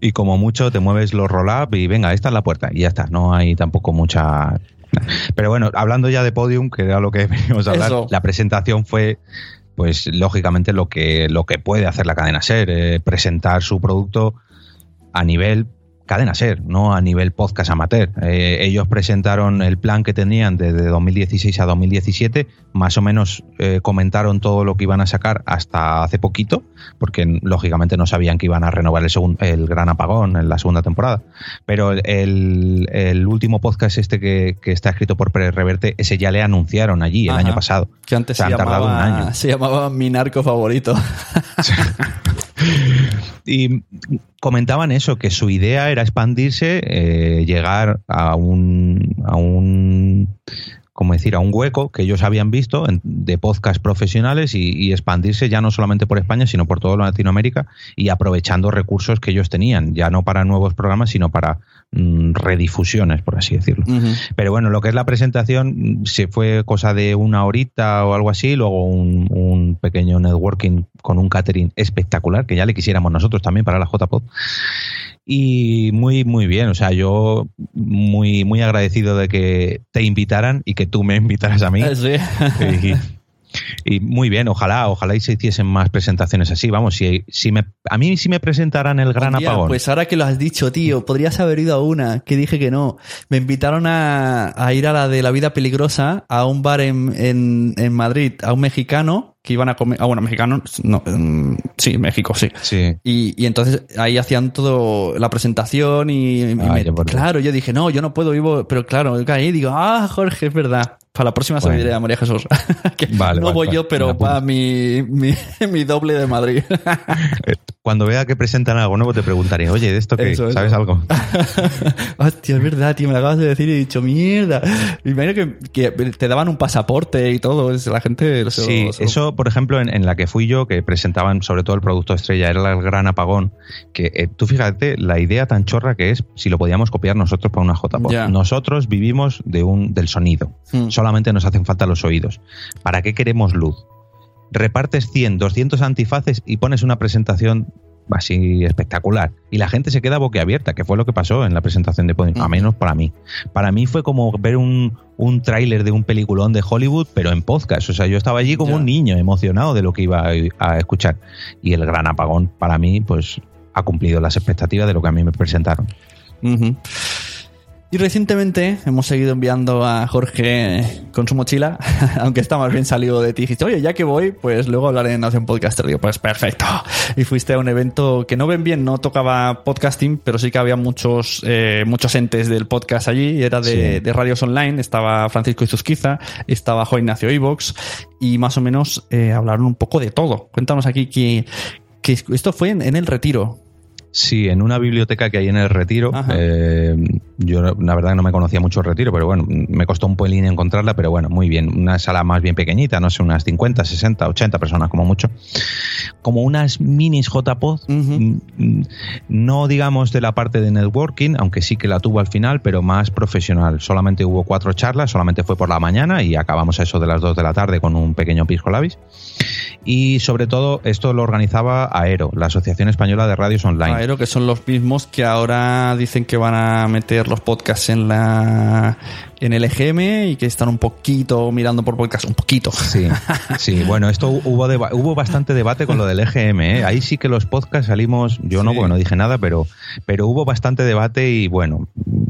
Y como mucho te mueves los roll-up y venga, esta es la puerta y ya está. No hay tampoco mucha. Pero bueno, hablando ya de podium, que era lo que [laughs] veníamos a hablar, Eso. la presentación fue, pues lógicamente lo que, lo que puede hacer la cadena ser, eh, presentar su producto a nivel cadena ser, no a nivel podcast amateur. Eh, ellos presentaron el plan que tenían desde 2016 a 2017, más o menos eh, comentaron todo lo que iban a sacar hasta hace poquito, porque lógicamente no sabían que iban a renovar el, el gran apagón en la segunda temporada. Pero el, el último podcast este que, que está escrito por Pérez Reverte, ese ya le anunciaron allí el Ajá. año pasado. Que antes se, han tardado un llamaba, año. [laughs] se llamaba Mi Narco Favorito. [laughs] Y comentaban eso, que su idea era expandirse, eh, llegar a un, a un, como decir, a un hueco que ellos habían visto en- de podcast profesionales y, y expandirse ya no solamente por España, sino por toda Latinoamérica y aprovechando recursos que ellos tenían, ya no para nuevos programas, sino para mm, redifusiones, por así decirlo. Pero bueno, lo que es la presentación, mm, se fue cosa de una horita o algo así, luego un, un pequeño networking con un catering espectacular, que ya le quisiéramos nosotros también para la JPod. Y muy, muy bien, o sea, yo muy, muy agradecido de que te invitaran y que tú me invitaras a mí. Sí. Y, y muy bien, ojalá, ojalá y se hiciesen más presentaciones así. Vamos, si, si me, a mí si me presentaran el gran apagón. Pues ahora que lo has dicho, tío, podrías haber ido a una, que dije que no. Me invitaron a, a ir a la de la vida peligrosa, a un bar en, en, en Madrid, a un mexicano que iban a comer. Ah, bueno, mexicano, no, mm, sí, México, sí. Sí. Y, y entonces ahí hacían todo la presentación y, y Ah, me- claro, yo dije, no, yo no puedo, vivo, pero claro, caí y digo, ah, Jorge, es verdad. Para la próxima Bueno. diré a María Jesús. [laughs] Que Vale, no vale, voy vale. yo, pero para mi, mi, [laughs] mi doble de Madrid. Cuando vea que presentan algo nuevo te preguntaré, oye, ¿de esto qué? Eso, eso. ¿Sabes algo? [laughs] Hostia, es verdad, tío, me lo acabas de decir y he dicho, mierda. Me imagino que, que te daban un pasaporte y todo, la gente... lo- Sí, lo- eso, por ejemplo, en, en la que fui yo, que presentaban sobre todo el producto estrella, era el gran apagón, que eh, tú fíjate la idea tan chorra que es si lo podíamos copiar nosotros para una JPod. Ya. Nosotros vivimos de un, del sonido, Mm. solamente nos hacen falta los oídos. ¿Para qué queremos luz? Repartes 100, 200 antifaces y pones una presentación así espectacular. Y la gente se queda boquiabierta, que fue lo que pasó en la presentación de Podium, a menos para mí. Para mí fue como ver un, un tráiler de un peliculón de Hollywood, pero en podcast. O sea, yo estaba allí como un niño emocionado de lo que iba a, a escuchar. Y el gran apagón, para mí, pues ha cumplido las expectativas de lo que a mí me presentaron. Y recientemente hemos seguido enviando a Jorge con su mochila, [laughs] aunque está más bien salido de ti. Dijiste, oye, ya que voy, pues luego hablaré en Nación Podcaster. Digo, pues perfecto. Y fuiste a un evento que no ven bien, no tocaba podcasting, pero sí que había muchos, eh, muchos entes del podcast allí. Era de, Sí. de radios online. Estaba Francisco Izuzquiza, estaba Juan Ignacio Ivox y más o menos eh, hablaron un poco de todo. Cuéntanos aquí que, que esto fue en, en el retiro. Sí, en una biblioteca que hay en el Retiro. Eh, yo la verdad que no me conocía mucho el Retiro, pero bueno, me costó un pelín encontrarla, pero bueno, muy bien. Una sala más bien pequeñita, no sé, unas 50, 60, 80 personas como mucho. Como unas minis JPod, mm, mm, no digamos de la parte de networking, aunque sí que la tuvo al final, pero más profesional. Solamente hubo cuatro charlas, solamente fue por la mañana y acabamos a eso de las 2 de la tarde con un pequeño pisco labis. Y sobre todo, esto lo organizaba AERO, la Asociación Española de Radios Online. Que son los mismos que ahora dicen que van a meter los podcasts en la en el EGM y que están un poquito mirando por podcast, un poquito. Sí, [laughs] sí. Bueno, esto hubo deba- hubo bastante debate con lo del EGM. ¿eh? Ahí sí que los podcasts salimos, yo no, porque no dije nada, pero, pero hubo bastante debate y bueno,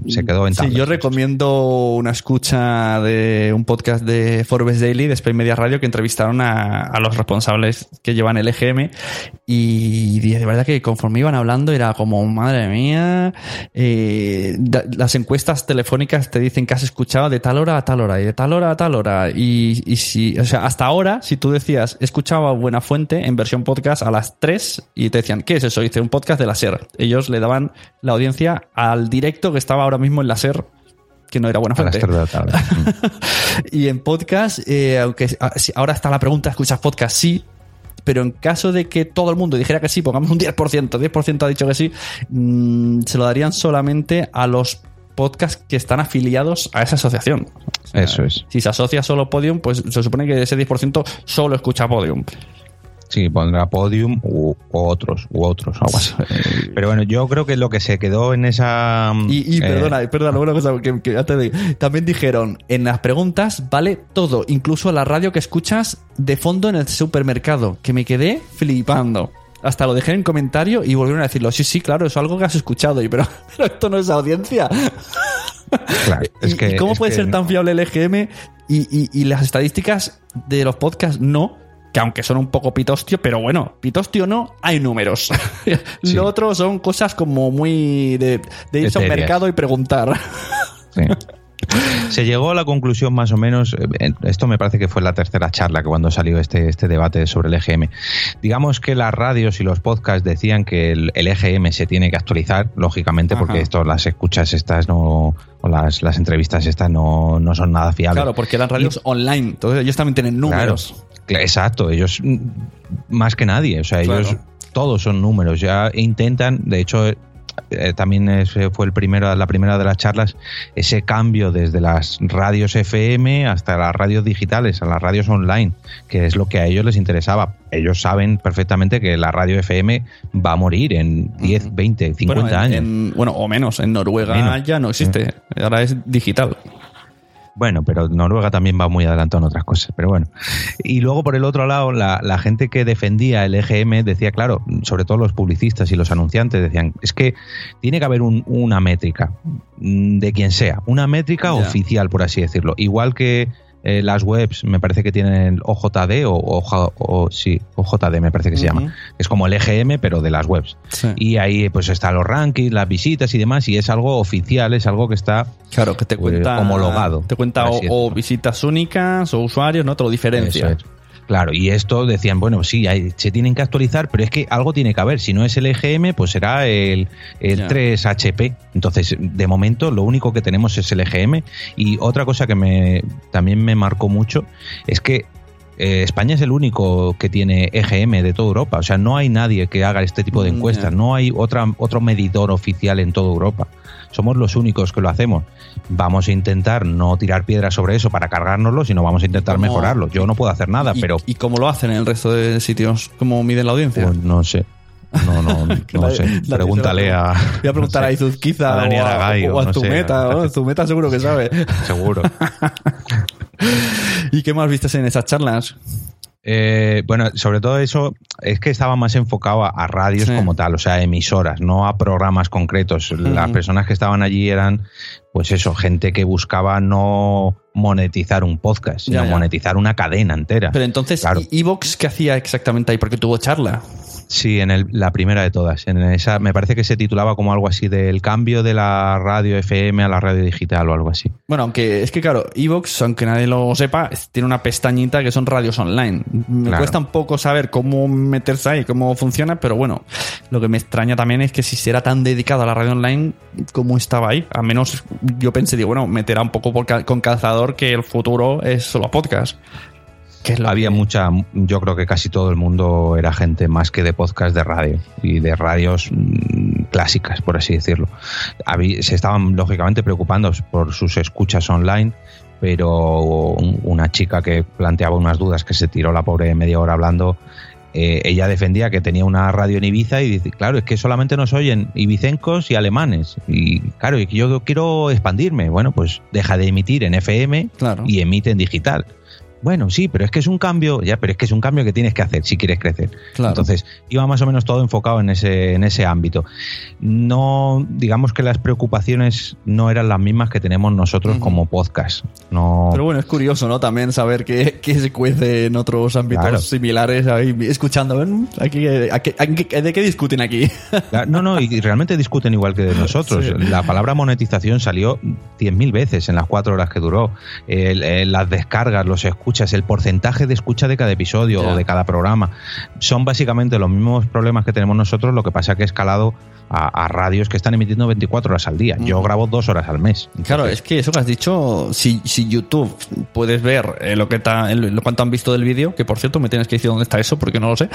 se quedó en Sí, yo recomiendo una escucha de un podcast de Forbes Daily, de Spain Media Radio, que entrevistaron a, a los responsables que llevan el EGM y de verdad que conforme iban hablando era como, madre mía, eh, las encuestas telefónicas te dicen que has escuchado de tal hora a tal hora y de tal hora a tal hora y, y si, o sea, hasta ahora, si tú decías, escuchaba Buena Fuente en versión podcast a las 3 y te decían, ¿qué es eso? Dice, un podcast de la SER. Ellos le daban la audiencia al directo que estaba ahora mismo en la SER que no era buena a las fuente. 3 de la tarde. [laughs] Y en podcast, eh, aunque ah, ahora está la pregunta, ¿escuchas podcast? Sí, pero en caso de que todo el mundo dijera que sí, pongamos un 10%, 10% ha dicho que sí, mm, se lo darían solamente a los podcasts que están afiliados a esa asociación. O sea, Eso es. Si se asocia solo Podium, pues se supone que ese 10% solo escucha Podium. Sí, pondrá Podium u, u otros, u otros, algo así. Pero bueno, yo creo que lo que se quedó en esa. Y, y eh, perdona, perdona, una cosa que, que ya te digo. También dijeron, en las preguntas vale todo, incluso la radio que escuchas de fondo en el supermercado, que me quedé flipando. Hasta lo dejé en comentario y volvieron a decirlo. Sí, sí, claro, eso es algo que has escuchado. Y pero, [laughs] pero esto no es audiencia. Claro, [laughs] es ¿Y, que, y cómo es puede que ser tan fiable el EGM y, y- y las estadísticas de los podcasts no? Que aunque son un poco pitostio, pero bueno, pitostio no, hay números. [laughs] Sí. Lo otro son cosas como muy de, de irse a un Etéreas. mercado y preguntar. Sí. Se llegó a la conclusión más o menos, eh, esto me parece que fue la tercera charla que cuando salió este, este debate sobre el EGM. Digamos que las radios y los podcasts decían que el, el EGM se tiene que actualizar, lógicamente, porque Ajá. esto, las escuchas estas no, o las, las entrevistas estas no, no son nada fiables. Claro, porque eran radios online, entonces ellos también tienen números. Claro, exacto, ellos mm, más que nadie, o sea, Claro. ellos todos son números, ya intentan, de hecho eh, también fue el primero, la primera de las charlas, ese cambio desde las radios FM hasta las radios digitales, a las radios online, que es lo que a ellos les interesaba. Ellos saben perfectamente que la radio FM va a morir en 10, 20, 50 Bueno, en- años. en- bueno, o menos. En Noruega Menos. ya no existe. Ahora es digital. Bueno, pero Noruega también va muy adelantado en otras cosas, pero bueno. Y luego por el otro lado, la, la gente que defendía el EGM decía, claro, sobre todo los publicistas y los anunciantes decían, es que tiene que haber un- una métrica mm, de quien sea, una métrica oficial, por así decirlo. Igual que eh, las webs, me parece que tienen OJD o, o, o- sí, OJD me parece que se llama. Es como el EGM, pero de las webs. Sí. Y ahí pues están los rankings, las visitas y demás, y es algo oficial, es algo que está Claro, que te cuenta. homologado. Te cuenta o, visitas únicas o usuarios, ¿no? Te lo diferencia. Eso es. Claro, y esto decían, bueno, sí, hay- se tienen que actualizar, pero es que algo tiene que haber. Si no es el EGM, pues será el, el Ya. 3HP. Entonces, de momento, lo único que tenemos es el EGM. Y otra cosa que me, también me marcó mucho es que eh, España es el único que tiene EGM de toda Europa. O sea, no hay nadie que haga este tipo de Mm, encuestas. No hay otra, otro medidor oficial en toda Europa. Somos los únicos que lo hacemos. Vamos a intentar no tirar piedras sobre eso para cargárnoslo, sino vamos a intentar ¿Cómo? mejorarlo. Yo no puedo hacer nada, ¿Y, pero ¿Y cómo lo hacen en el resto de sitios? ¿Cómo miden la audiencia? pues no sé. No, no, [laughs] no sé. Pregúntale a. Voy a [laughs] preguntar no a sé, Izuzquiza a o a, Aragay, o a no sé, Zumeta. ¿no? [laughs] Zumeta seguro que sabe. Seguro. [laughs] ¿Y qué más viste en esas charlas? Eh, bueno, sobre todo eso es que estaba más enfocado a, a radios Sí. como tal, o sea, emisoras, no a programas concretos. Las personas que estaban allí eran, pues eso, gente que buscaba no monetizar un podcast, sino Ya, monetizar una cadena entera. Pero entonces, Claro. ¿y Evox qué hacía exactamente ahí? Porque tuvo charla. Sí, en el- la primera de todas. En esa, me parece que se titulaba como algo así del cambio de la radio FM a la radio digital o algo así. Bueno, aunque es que claro, Evox, aunque nadie lo sepa, tiene una pestañita que son radios online. Me Claro. cuesta un poco saber cómo meterse ahí, cómo funciona, pero bueno, lo que me extraña también es que si será tan dedicado a la radio online, ¿cómo estaba ahí? Al menos yo pensé, digo, bueno, meterá un poco por cal- con calzador que el futuro es solo podcast. Que es lo Había que- mucha, yo creo que casi todo el mundo era gente más que de podcast de radio y de radios mm, clásicas, por así decirlo. Se estaban lógicamente preocupando por sus escuchas online, pero un- una chica que planteaba unas dudas que se tiró la pobre media hora hablando. eh, ella defendía que tenía una radio en Ibiza y dice, claro, es que solamente nos oyen ibicencos y alemanes. Y claro, y que yo quiero expandirme. Bueno, pues deja de emitir en FM Claro. y emite en digital. Bueno, sí, pero es que es un cambio, ya, pero es que es un cambio que tienes que hacer si quieres crecer. Claro. Entonces, iba más o menos todo enfocado en ese, en ese ámbito. No, digamos que las preocupaciones no eran las mismas que tenemos nosotros como podcast. No, Pero bueno, es curioso, ¿no? También saber qué, qué se cuece en otros ámbitos Claro. similares, ahí escuchando, "Mm, aquí, aquí- aquí- ¿de qué discuten aquí? No, no, y realmente discuten igual que de [laughs] nosotros. Sí. La palabra monetización salió 10.000 veces en las cuatro horas que duró. Las descargas, los escuchas escuchas, el porcentaje de escucha de cada episodio o de cada programa. Son básicamente los mismos problemas que tenemos nosotros, lo que pasa que he escalado a, a radios que están emitiendo 24 horas al día. Yo grabo dos horas al mes. Claro, es que eso que has dicho, si, si YouTube puedes ver eh, lo que ta- lo cuánto han visto del vídeo, que por cierto me tienes que decir dónde está eso porque no lo sé,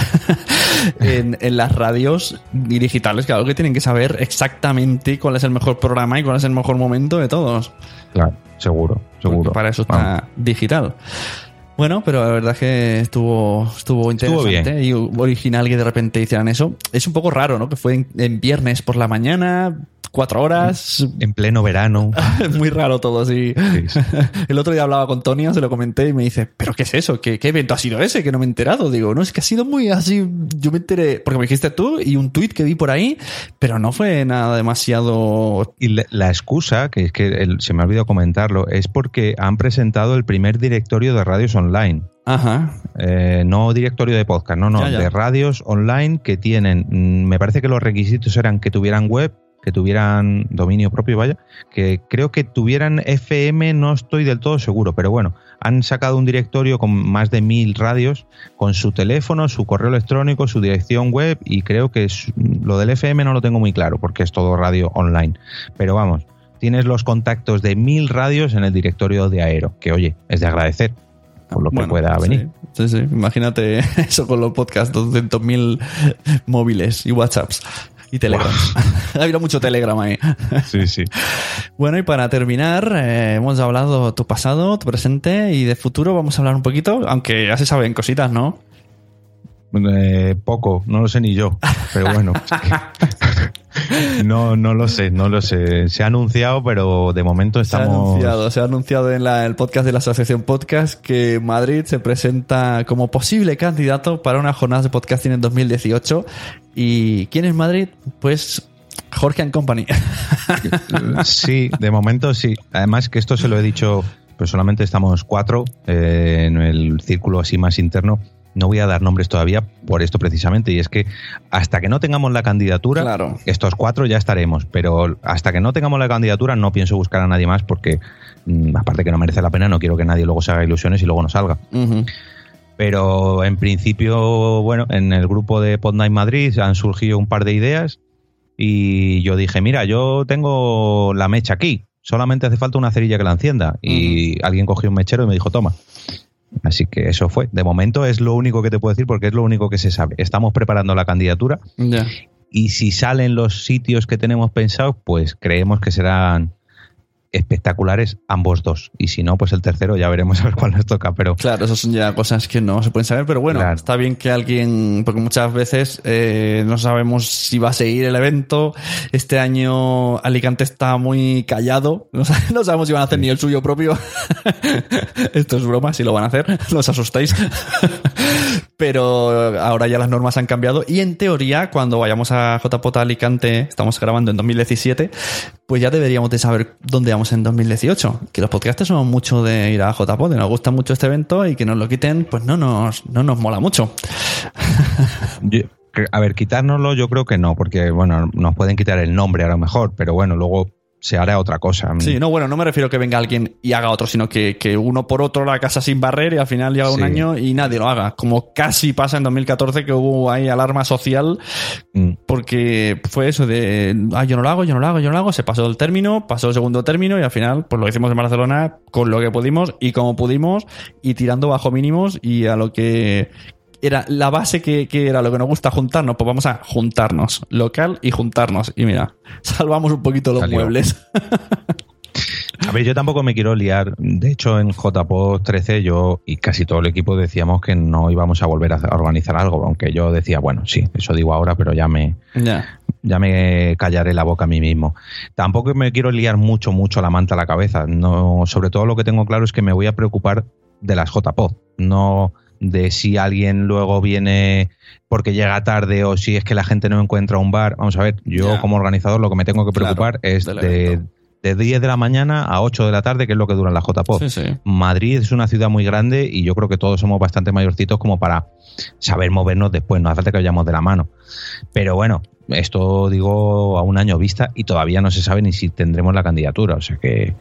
[laughs] en, en las radios y digitales, claro que tienen que saber exactamente cuál es el mejor programa y cuál es el mejor momento de todos. Claro, seguro, seguro. Para eso está digital. Bueno, pero la verdad es que estuvo, estuvo Estuvo interesante y original que de repente hicieran eso. Es un poco raro, ¿no? Que fue en, en viernes por la mañana, cuatro horas. En pleno verano. [laughs] Muy raro todo así. El otro día hablaba con Tonia, se lo comenté y me dice, ¿pero qué es eso? ¿Qué, qué evento ha sido ese? Que no me he enterado. Digo, no, es que ha sido muy así. Yo me enteré, porque me dijiste tú y un tuit que vi por ahí, pero no fue nada demasiado. Y la, la excusa, que es que el- se me ha olvidado comentarlo, es porque han presentado el primer directorio de radios online. Ajá. Eh, no directorio de podcast, no, no, Ya, ya. de radios online que tienen, mm, me parece que los requisitos eran que tuvieran web, que tuvieran dominio propio, vaya, que creo que tuvieran FM, no estoy del todo seguro, pero bueno, han sacado un directorio con más de mil radios, con su teléfono, su correo electrónico, su dirección web, y creo que es- lo del FM no lo tengo muy claro, porque es todo radio online. Pero vamos, tienes los contactos de mil radios en el directorio de Aero, que oye, es de agradecer por lo que Bueno, pueda sí, venir. Sí, sí, imagínate [laughs] eso con los podcasts, 200.000 móviles y WhatsApps y Telegrams. [laughs] ha habido mucho Telegram ahí. [laughs] Sí, sí. Bueno, y para terminar, eh, hemos hablado tu pasado, tu presente y de futuro vamos a hablar un poquito, aunque ya se saben cositas, ¿no? Eh, poco, no lo sé ni yo, pero bueno. [laughs] no, no lo sé, no lo sé. Se ha anunciado, pero de momento Se ha estamos. anunciado, se ha anunciado en la- el podcast de la Asociación Podcast que Madrid se presenta como posible candidato para una jornada de podcasting en 2018. ¿Y quién es Madrid? Pues Jorge and Company. [laughs] Sí, de momento sí. Además que esto se lo he dicho, pues solamente estamos cuatro eh, en el círculo así más interno. No voy a dar nombres todavía por esto precisamente, y es que hasta que no tengamos la candidatura, estos cuatro ya estaremos, pero hasta que no tengamos la candidatura no pienso buscar a nadie más porque, mm, aparte que no merece la pena, no quiero que nadie luego se haga ilusiones y luego no salga. Pero en principio, bueno, en el grupo de Pod Night Madrid han surgido un par de ideas y yo dije, mira, yo tengo la mecha aquí, solamente hace falta una cerilla que la encienda. Y alguien cogió un mechero y me dijo, toma. Así que eso fue. De momento es lo único que te puedo decir porque es lo único que se sabe. Estamos preparando la candidatura y si salen los sitios que tenemos pensados, pues creemos que serán espectaculares ambos dos. Y si no, pues el tercero ya veremos a ver cuál nos toca. Pero Claro, esas son ya cosas que no se pueden saber, pero bueno, Claro. está bien que alguien, porque muchas veces eh, no sabemos si va a seguir el evento. Este año Alicante está muy callado, [laughs] no, sa- no sabemos si van a hacer ni el suyo propio. [laughs] Esto es broma, si lo van a hacer, [laughs] no os asustéis. pero ahora ya las normas han cambiado y en teoría cuando vayamos a JPOT Alicante, estamos grabando en 2017, pues ya deberíamos de saber dónde vamos en 2018. Que los podcasters somos mucho de ir a JPOT, nos gusta mucho este evento y que nos lo quiten, pues no nos, no nos mola mucho. [laughs] A ver, quitárnoslo yo creo que no, porque bueno, nos pueden quitar el nombre a lo mejor, pero bueno, luego se hará otra cosa. Sí, no, bueno, no me refiero a que venga alguien y haga otro, sino que, que uno por otro la casa sin barrer y al final llega un año y nadie lo haga. Como casi pasa en 2014 que hubo ahí alarma social Mm. porque fue eso de, ah, yo no lo hago, yo no lo hago, yo no lo hago. Se pasó el término, pasó el segundo término y al final pues lo hicimos en Barcelona con lo que pudimos y como pudimos y tirando bajo mínimos y a lo que era la base que, que era lo que nos gusta juntarnos, pues vamos a juntarnos, local y juntarnos. Y mira, [laughs] salvamos un poquito los Salió. muebles. [laughs] A ver, yo tampoco me quiero liar. De hecho, en JPOD 13 yo y casi todo el equipo decíamos que no íbamos a volver a organizar algo, aunque yo decía, bueno, sí, eso digo ahora, pero ya me, Ya. ya me callaré la boca a mí mismo. Tampoco me quiero liar mucho, mucho la manta a la cabeza. No, sobre todo lo que tengo claro es que me voy a preocupar de las JPOD, no de si alguien luego viene porque llega tarde o si es que la gente no encuentra un bar. Vamos a ver, yo como organizador lo que me tengo que Claro, preocupar es de, de 10 de la mañana a 8 de la tarde, que es lo que duran las JPOD. Sí, sí. Madrid es una ciudad muy grande y yo creo que todos somos bastante mayorcitos como para saber movernos después, no hace falta que vayamos de la mano. Pero bueno, esto digo a un año vista y todavía no se sabe ni si tendremos la candidatura. O sea que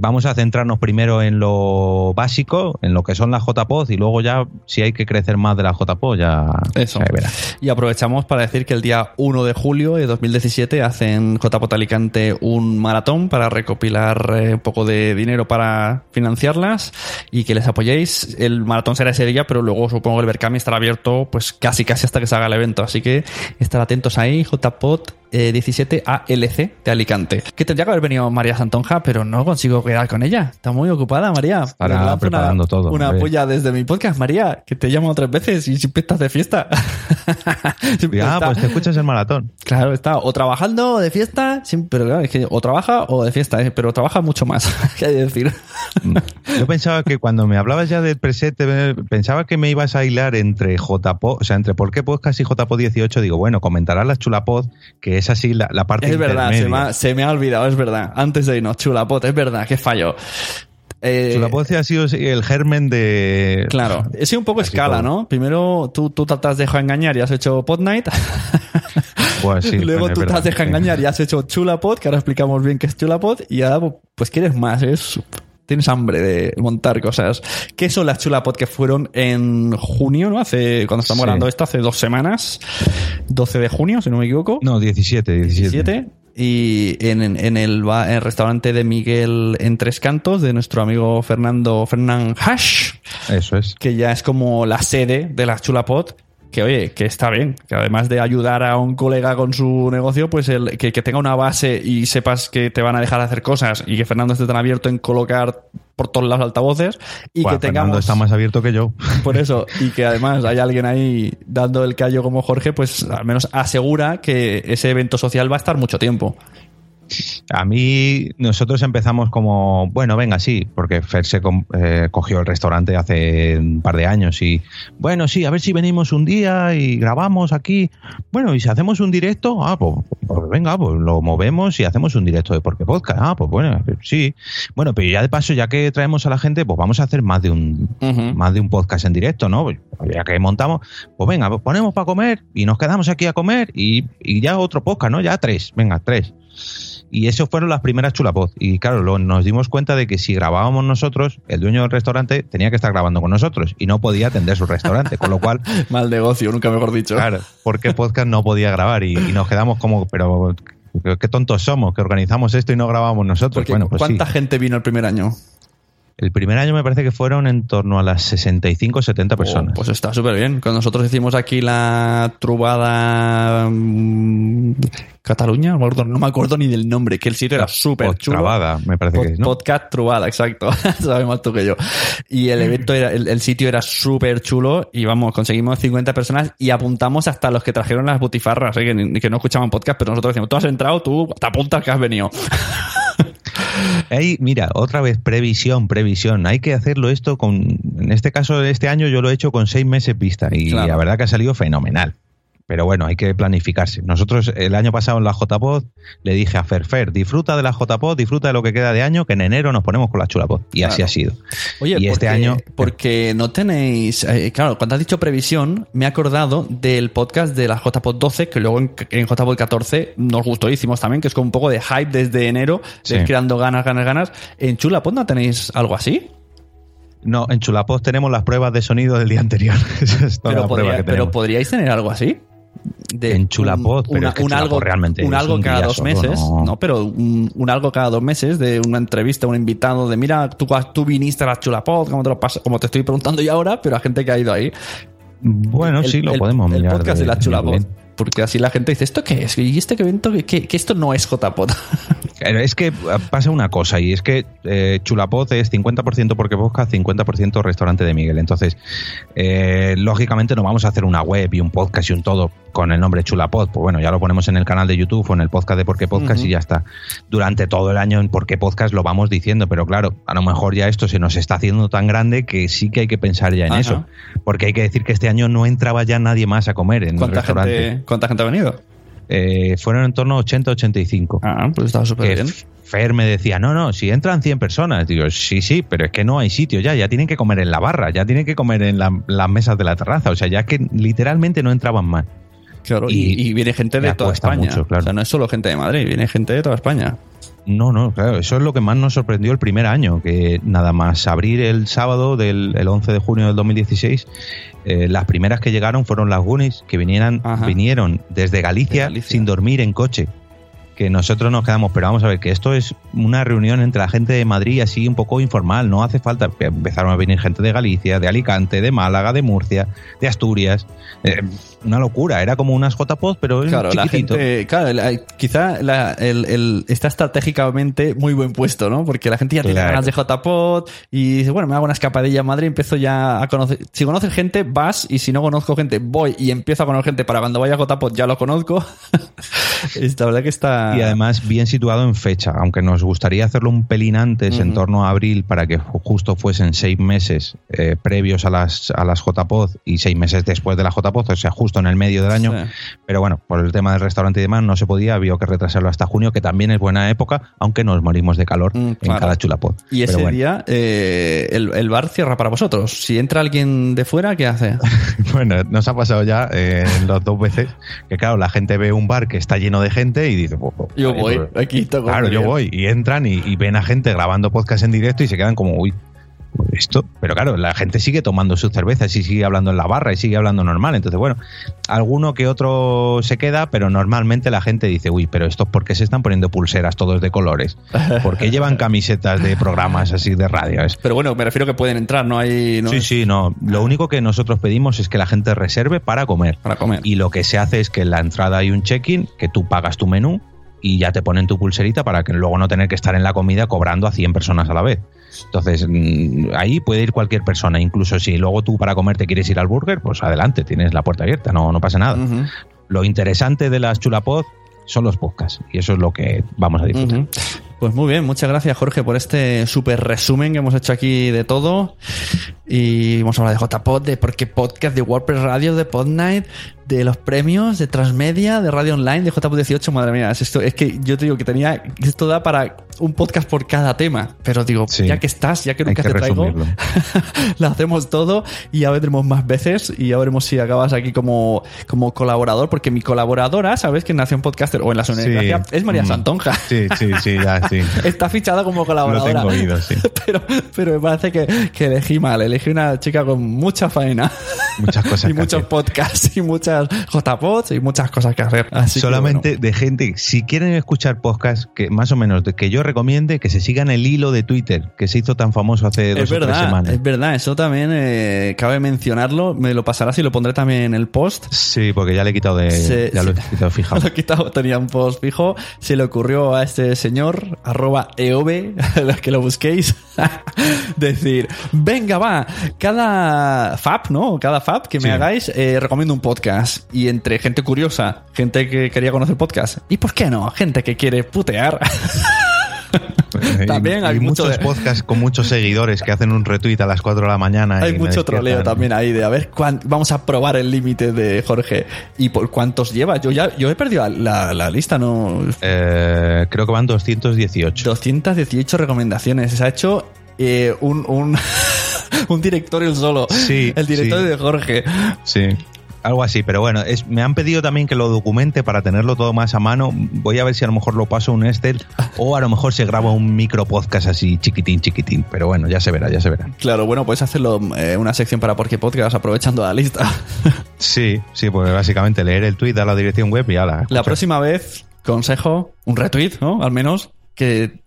vamos a centrarnos primero en lo básico, en lo que son las JPOD y luego ya si hay que crecer más de las JPOD ya Eso. se verá. Y aprovechamos para decir que el día 1 de julio de 2017 hacen JPOT Alicante un maratón para recopilar eh, un poco de dinero para financiarlas y que les apoyéis. El maratón será ese día, pero luego supongo que el Berkami estará abierto pues casi casi hasta que se haga el evento. Así que estar atentos ahí, JPOT eh, 17 ALC de Alicante. Que tendría que haber venido María Santonja, pero no consigo quedar con ella. Está muy ocupada, María. Estará preparando una, todo, Una hombre. polla desde mi podcast, María, que te llamo tres veces y siempre estás de fiesta. [laughs] Siempre Ah, está- pues te escuchas el maratón. Claro, está o trabajando o de fiesta, pero claro, es que o trabaja o de fiesta, ¿eh? pero trabaja mucho más, [laughs] que hay que decir. Yo pensaba que cuando me hablabas ya del preset, eh, pensaba que me ibas a hilar entre JPod, o sea, entre por qué podcast y JPod 18. Digo, bueno, comentarás la chulapod, que es así la, la parte Es verdad, se me, ha, se me ha olvidado, es verdad. Antes de irnos, chulapot, es verdad, que fallo. Eh, Chulapod ha sido el germen de... Claro, he sido un poco escala, todo. ¿no? Primero tú, tú te has dejado engañar y has hecho Pod Night. [laughs] Pues sí, Luego es tú te verdad, has dejado sí. engañar y has hecho Chulapod, que ahora explicamos bien qué es Chulapod. Y ahora, pues quieres más, es. Tienes hambre de montar cosas. ¿Qué son las Chulapod que fueron en junio, ¿no? Hace, cuando estamos Sí. grabando esto, hace dos semanas. 12 de junio, si no me equivoco. No, 17, 17. 17. Y en, el, en el restaurante de Miguel en Tres Cantos, de nuestro amigo Fernando Fernán Hash, Eso es. que ya es como la sede de la Chulapot. Que oye, que está bien, que además de ayudar a un colega con su negocio, pues el, que, que tenga una base y sepas que te van a dejar hacer cosas y que Fernando esté tan abierto en colocar por todos lados altavoces y Buah, que Fernando tengamos está más abierto que yo. [laughs] por eso, y que además hay alguien ahí dando el callo como Jorge, pues al menos asegura que ese evento social va a estar mucho tiempo. A mí, nosotros empezamos como, bueno, venga, sí, porque Fer se eh, cogió el restaurante hace un par de años y, bueno, sí, a ver si venimos un día y grabamos aquí. Bueno, y si hacemos un directo, ah, pues, pues venga, pues lo movemos y hacemos un directo de Porque Podcast. Ah, pues bueno, sí. Bueno, pero ya de paso, ya que traemos a la gente, pues vamos a hacer más de un, más de un podcast en directo, ¿no? Pues Ya que montamos, pues venga, pues ponemos para comer y nos quedamos aquí a comer y, y ya otro podcast, ¿no? Ya tres, venga, tres. Y eso fueron las primeras chulapod. Y claro, lo- nos dimos cuenta de que si grabábamos nosotros, el dueño del restaurante tenía que estar grabando con nosotros y no podía atender su restaurante. con lo cual, [laughs] Mal negocio, nunca mejor dicho. claro, porque podcast no podía grabar y, y nos quedamos como, pero qué tontos somos que organizamos esto y no grabamos nosotros. Porque bueno, pues sí. ¿Cuánta gente vino el primer año? El primer año me parece que fueron en torno a las 65 70 personas. Oh, pues está súper bien. Cuando nosotros hicimos aquí la trubada mm, Cataluña, no me acuerdo- ni del nombre, que el sitio era súper chulo. Trabada, me parece Pod- que es, ¿no? Podcast Trubada, exacto. [laughs] Sabes más tú que yo. Y el evento era, el, el sitio era súper chulo y vamos, conseguimos 50 personas y apuntamos hasta los que trajeron las butifarras, ¿eh? que, que no escuchaban podcast, pero nosotros decimos, tú has entrado, tú te apuntas que has venido. [laughs] Ey, mira, otra vez, previsión, previsión. Hay que hacerlo esto con, en este caso, este año yo lo he hecho con seis meses vista y Claro. la verdad que ha salido fenomenal. Pero bueno, hay que planificarse. Nosotros el año pasado en la JPod le dije a Fer, Fer, disfruta de la JPod, disfruta de lo que queda de año, que en enero nos ponemos con la chulapod. Y así ha sido. Oye, y este porque- año... Porque no tenéis. eh, claro, cuando has dicho previsión, me he acordado del podcast de la JPod 12, que luego en, en JPod 14 nos gustó hicimos también, que es como un poco de hype desde enero, Sí. de creando ganas, ganas, ganas. ¿En Chulapod no tenéis algo así? No, en Chulapod tenemos las pruebas de sonido del día anterior. [laughs] Es Pero, podría- que podríais tener algo así. De En Chulapod, pero una- es que un Chulapod algo realmente un algo un cada dos solo, meses ¿no? no, pero un, un algo cada dos meses de una entrevista un invitado de mira tú, tú viniste a la Chulapod como te lo pas- como te estoy preguntando yo ahora pero a gente que ha ido ahí. Bueno, el- sí, lo el- podemos el mirar. podcast de, la Chulapod porque así la gente dice esto qué es y este evento que, que- que esto no es JPod Pero [laughs] Es que eh, pasa una cosa y es que eh, Chulapod es 50% porque podcast, 50% restaurante de Miguel. Entonces, eh, lógicamente no vamos a hacer una web y un podcast y un todo con el nombre Chulapod. Pues bueno, ya lo ponemos en el canal de YouTube o en el podcast de Porque Podcast y ya está. Durante todo el año en Porque Podcast lo vamos diciendo, pero claro, a lo mejor ya esto se nos está haciendo tan grande que sí que hay que pensar ya en Ajá. eso. Porque hay que decir que este año no entraba ya nadie más a comer en el ¿Cuánta restaurante. gente, ¿Cuánta gente ha venido? Eh, fueron en torno a 80-85. Ah, pues estaba súper bien. Fer me decía, no, no, si entran 100 personas. Digo, sí, sí, pero es que no hay sitio ya, ya tienen que comer en la barra, ya tienen que comer en la- las mesas de la terraza. O sea, ya que literalmente no entraban más. Claro, y, y viene gente de toda España. mucho, claro. O sea, no es solo gente de Madrid, viene gente de toda España. No, no, claro, eso es lo que más nos sorprendió el primer año, que nada más abrir el sábado del el 11 de junio del 2016, eh, las primeras que llegaron fueron las Goonies, que vinieran, Ajá. vinieron desde Galicia, De Galicia. sin dormir en coche. Que nosotros nos quedamos, pero vamos a ver, que esto es una reunión entre la gente de Madrid así un poco informal, no hace falta. Empezaron a venir gente de Galicia, de Alicante, de Málaga, de Murcia, de Asturias. Eh, una locura, era como unas JPod, pero Claro, la chiquitito. gente, claro, la- quizá la- el, el- está estratégicamente muy buen puesto, ¿no? Porque la gente ya tiene Claro. ganas de JPod y dice, bueno, me hago una escapadilla a Madrid, empiezo ya a conocer. Si conoces gente, vas y si no conozco gente, voy y empiezo a conocer gente para cuando vaya a JPod ya lo conozco. [laughs] La verdad que está. Y además bien situado en fecha, aunque nos gustaría hacerlo un pelín antes, en torno a abril, para que ju- justo fuesen seis meses eh, previos a las, a las JPod y seis meses después de la JPod, o sea, justo en el medio del año. Sí. Pero bueno, por el tema del restaurante y demás no se podía, había que retrasarlo hasta junio, que también es buena época, aunque nos morimos de calor en Mm, claro. cada chulapod. Y ese bueno. día eh, el, el bar cierra para vosotros. Si entra alguien de fuera, ¿qué hace? [laughs] Bueno, nos ha pasado ya eh, las dos veces que, claro, la gente ve un bar que está lleno de gente y dice, "Pues, pues, Yo voy, aquí toco Claro, yo voy. Y entran y, y ven a gente grabando podcast en directo y se quedan como, uy, esto. Pero claro, la gente sigue tomando sus cervezas y sigue hablando en la barra y sigue hablando normal. Entonces, bueno, alguno que otro se queda, pero normalmente la gente dice, uy, pero estos por qué se están poniendo pulseras todos de colores? ¿Por qué llevan camisetas de programas así de radio? Es- Pero bueno, me refiero que pueden entrar, no hay. No Sí, sí, no. Lo único que nosotros pedimos es que la gente reserve para comer. Para comer. Y lo que se hace es que en la entrada hay un check-in, que tú pagas tu menú y ya te ponen tu pulserita para que luego no tener que estar en la comida cobrando a 100 personas a la vez. Entonces, mm, ahí puede ir cualquier persona. Incluso si luego tú para comer te quieres ir al burger, pues adelante, tienes la puerta abierta, no, no pasa nada. Lo interesante de las chulapod son los podcasts y eso es lo que vamos a disfrutar. Pues muy bien, muchas gracias Jorge por este súper resumen que hemos hecho aquí de todo. Y hemos hablado de JPod, de Porque Podcast, de WordPress Radio, de Podnight, de los premios, de Transmedia, de Radio Online, de JPod 18. Madre mía, es, esto, es que yo te digo que tenía, esto da para un podcast por cada tema. Pero digo, Sí. ya que estás, ya que nunca que te traigo, [laughs] lo hacemos todo y ya vendremos más veces y ya veremos si acabas aquí como, como colaborador, porque mi colaboradora, ¿sabes? Que nació en Podcaster o en la Sonoridad, es María Mm. Santonja. Sí, sí, sí, ya, [laughs] sí. Está fichada como Lo colaboradora. tengo oído, sí. [laughs] Pero, pero me parece que, que elegí mal. Elegí una chica con mucha faena. Muchas cosas [laughs] y que muchos hacer. podcasts y muchas JPods y muchas cosas que hacer. Así que, Solamente de gente, si quieren escuchar podcast, que más o menos que yo recomiende, que se sigan el hilo de Twitter, que se hizo tan famoso hace dos es o tres verdad, semanas. es verdad. Eso también eh, cabe mencionarlo. Me lo pasarás y lo pondré también en el post. Sí, porque ya le he quitado de. Se- ya lo he quitado fijado. [laughs] Lo he quitado, tenía un post fijo. Se le ocurrió a este señor, arroba eove, [laughs] los que lo busquéis, [laughs] decir, venga, va, cada FAP, ¿no? Cada FAP que me Sí. hagáis, eh, recomiendo un podcast. Y entre gente curiosa, gente que quería conocer podcast, y por qué no, gente que quiere putear. [laughs] [laughs] También hay mucho muchos de- podcasts con muchos seguidores que hacen un retweet a las 4 de la mañana. Hay mucho troleo también ahí de a ver cuán- vamos a probar el límite de Jorge y por cuántos lleva. Yo ya yo he perdido la, la lista, no Eh, creo que van 218. 218 recomendaciones. Se ha hecho eh, un, un, [laughs] un el solo. Sí, El directorio sí. de Jorge. Sí. Algo así, pero bueno, es, me han pedido también que lo documente para tenerlo todo más a mano. Voy a ver si a lo mejor lo paso a un Excel o a lo mejor se graba un micro podcast así chiquitín, chiquitín. Pero bueno, ya se verá, ya se verá. Claro, bueno, puedes hacerlo eh, una sección para Porque Podcast aprovechando la lista. [laughs] Sí, sí, pues básicamente leer el tweet a la dirección web y ala. La próxima vez, consejo, un retweet, ¿no? Al menos que,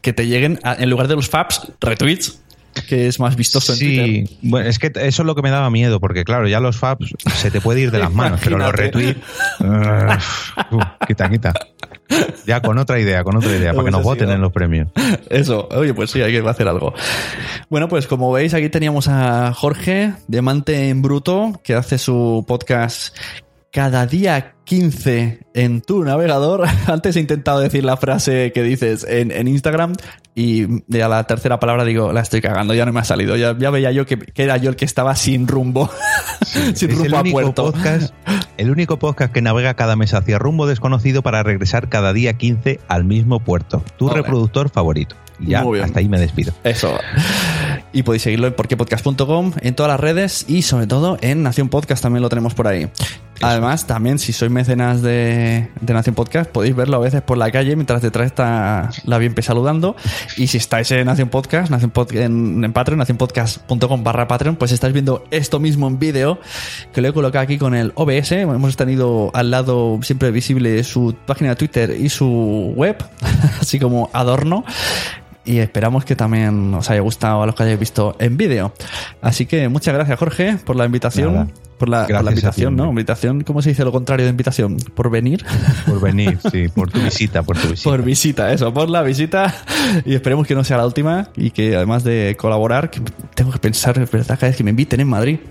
que te lleguen, a- en lugar de los faps, retweets, que es más vistoso en Twitter. Sí, bueno, es que eso es lo que me daba miedo, porque claro, ya los faps se te puede ir de las manos, pero los retweets. uh, quita, quita. Ya con otra idea, con otra idea, para que nos Hubiese voten en los premios. Eso, oye, pues sí, hay que hacer algo. Bueno, pues como veis, aquí teníamos a Jorge, Diamante en Bruto, que hace su podcast cada día 15 en tu navegador. [laughs] Antes he intentado decir la frase que dices en, en Instagram y a la tercera palabra digo, la estoy cagando, ya no me ha salido. Ya, ya veía yo que, que era yo el que estaba sin rumbo, [laughs] sin el rumbo a puerto. podcast, el único podcast que navega cada mes hacia rumbo desconocido para regresar cada día 15 al mismo puerto. Tu reproductor favorito. Y ya, hasta ahí me despido. Eso. Y podéis seguirlo en porquepodcast.com, en todas las redes y sobre todo en Nación Podcast también lo tenemos por ahí. Además, también si sois mecenas de, de Nación Podcast, podéis verlo a veces por la calle mientras detrás está la Bienpe saludando. Y si estáis en Nación Podcast, Nación Pod- en, en Patreon, nacionpodcast.com barra Patreon, pues estáis viendo esto mismo en vídeo, que lo he colocado aquí con el OBS. Hemos tenido al lado siempre visible su página de Twitter y su web, [laughs] así como adorno. Y esperamos que también os haya gustado a los que hayáis visto en vídeo. Así que muchas gracias, Jorge, por la invitación. Nada. Por la, por la invitación, ¿no? Invitación, ¿cómo se dice lo contrario de invitación? ¿Por venir? Por venir, [laughs] sí, por tu visita, por tu visita. Por visita, eso, por la visita. Y esperemos que no sea la última y que además de colaborar, que tengo que pensar, es verdad, cada vez que me inviten en Madrid. [laughs]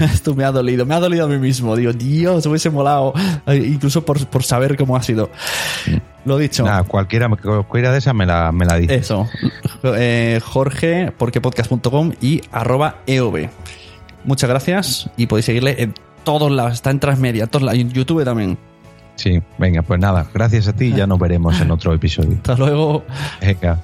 Esto me ha dolido, me ha dolido a mí mismo. Digo, Dios, hubiese molado. eh, Incluso por, por saber cómo ha sido. Lo dicho. Nada, cualquiera, cualquiera de esas me la, me la dice. Eso. Eh, Jorge, porquepodcast.com y arroba EOB. Muchas gracias y podéis seguirle en todos lados. Está en Transmedia, en todos lados, en YouTube también. Sí, venga, pues nada, gracias a ti y ya nos veremos en otro episodio. Hasta luego. Venga.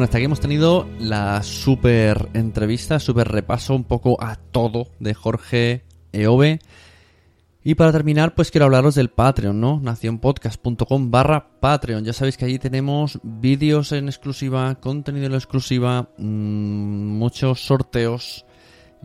Bueno, hasta aquí hemos tenido la super entrevista, super repaso un poco a todo de Jorge Eove. Y para terminar, pues quiero hablaros del Patreon, ¿no? nacionpodcast.com barra Patreon. Ya sabéis que allí tenemos vídeos en exclusiva, contenido en exclusiva, mmm, muchos sorteos.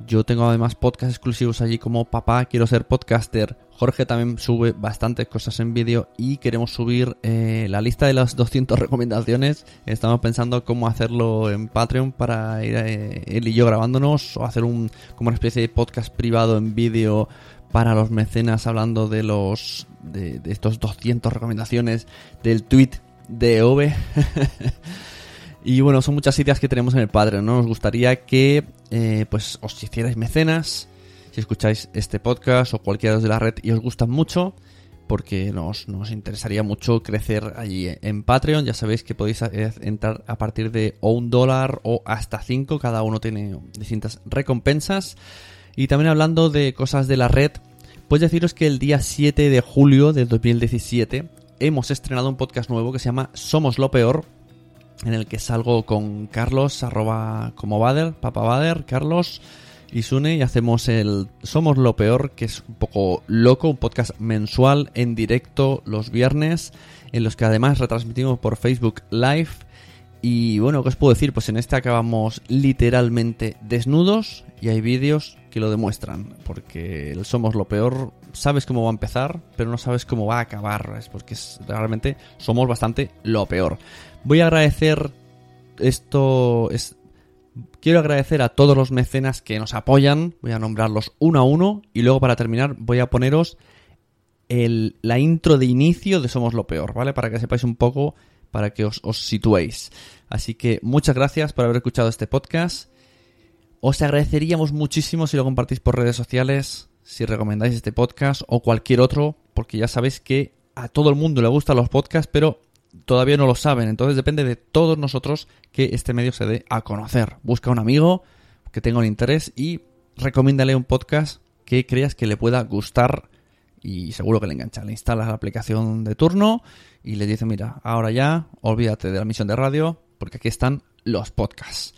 Yo tengo además podcasts exclusivos allí como Papá, quiero ser podcaster. Jorge también sube bastantes cosas en vídeo y queremos subir eh, la lista de las 200 [laughs] recomendaciones. Estamos pensando cómo hacerlo en Patreon para ir eh, él y yo grabándonos o hacer un como una especie de podcast privado en vídeo para los mecenas hablando de los de, de estos 200 recomendaciones del tweet de Ove. [laughs] y bueno, son muchas ideas que tenemos en el Patreon, ¿no? Nos gustaría que eh, pues os hicierais mecenas si escucháis este podcast o cualquiera de la red y os gustan mucho, porque nos, nos interesaría mucho crecer allí en Patreon. Ya sabéis que podéis eh, entrar a partir de o un dólar o hasta cinco, cada uno tiene distintas recompensas. Y también hablando de cosas de la red, pues deciros que el día 7 de julio de 2017 hemos estrenado un podcast nuevo que se llama Somos lo Peor, en el que salgo con Carlos, arroba como Bader, Papa Bader, Carlos y Sune y hacemos el Somos lo Peor, que es un poco loco, un podcast mensual en directo los viernes, en los que además retransmitimos por Facebook Live. Y bueno, ¿qué os puedo decir? Pues en este acabamos literalmente desnudos y hay vídeos que lo demuestran, porque el Somos lo Peor sabes cómo va a empezar, pero no sabes cómo va a acabar, es porque realmente somos bastante lo peor. Voy a agradecer esto, es, quiero agradecer a todos los mecenas que nos apoyan, voy a nombrarlos uno a uno y luego para terminar voy a poneros la intro de inicio de Somos lo Peor, ¿vale? Para que sepáis un poco, para que os, os situéis. Así que muchas gracias por haber escuchado este podcast. Os agradeceríamos muchísimo si lo compartís por redes sociales, si recomendáis este podcast o cualquier otro, porque ya sabéis que a todo el mundo le gustan los podcasts, pero todavía no lo saben. Entonces depende de todos nosotros que este medio se dé a conocer. Busca un amigo que tenga un interés y recomiéndale un podcast que creas que le pueda gustar y seguro que le engancha. Le instalas la aplicación de turno y le dice, mira, ahora ya, olvídate de la misión de radio, porque aquí están los podcasts.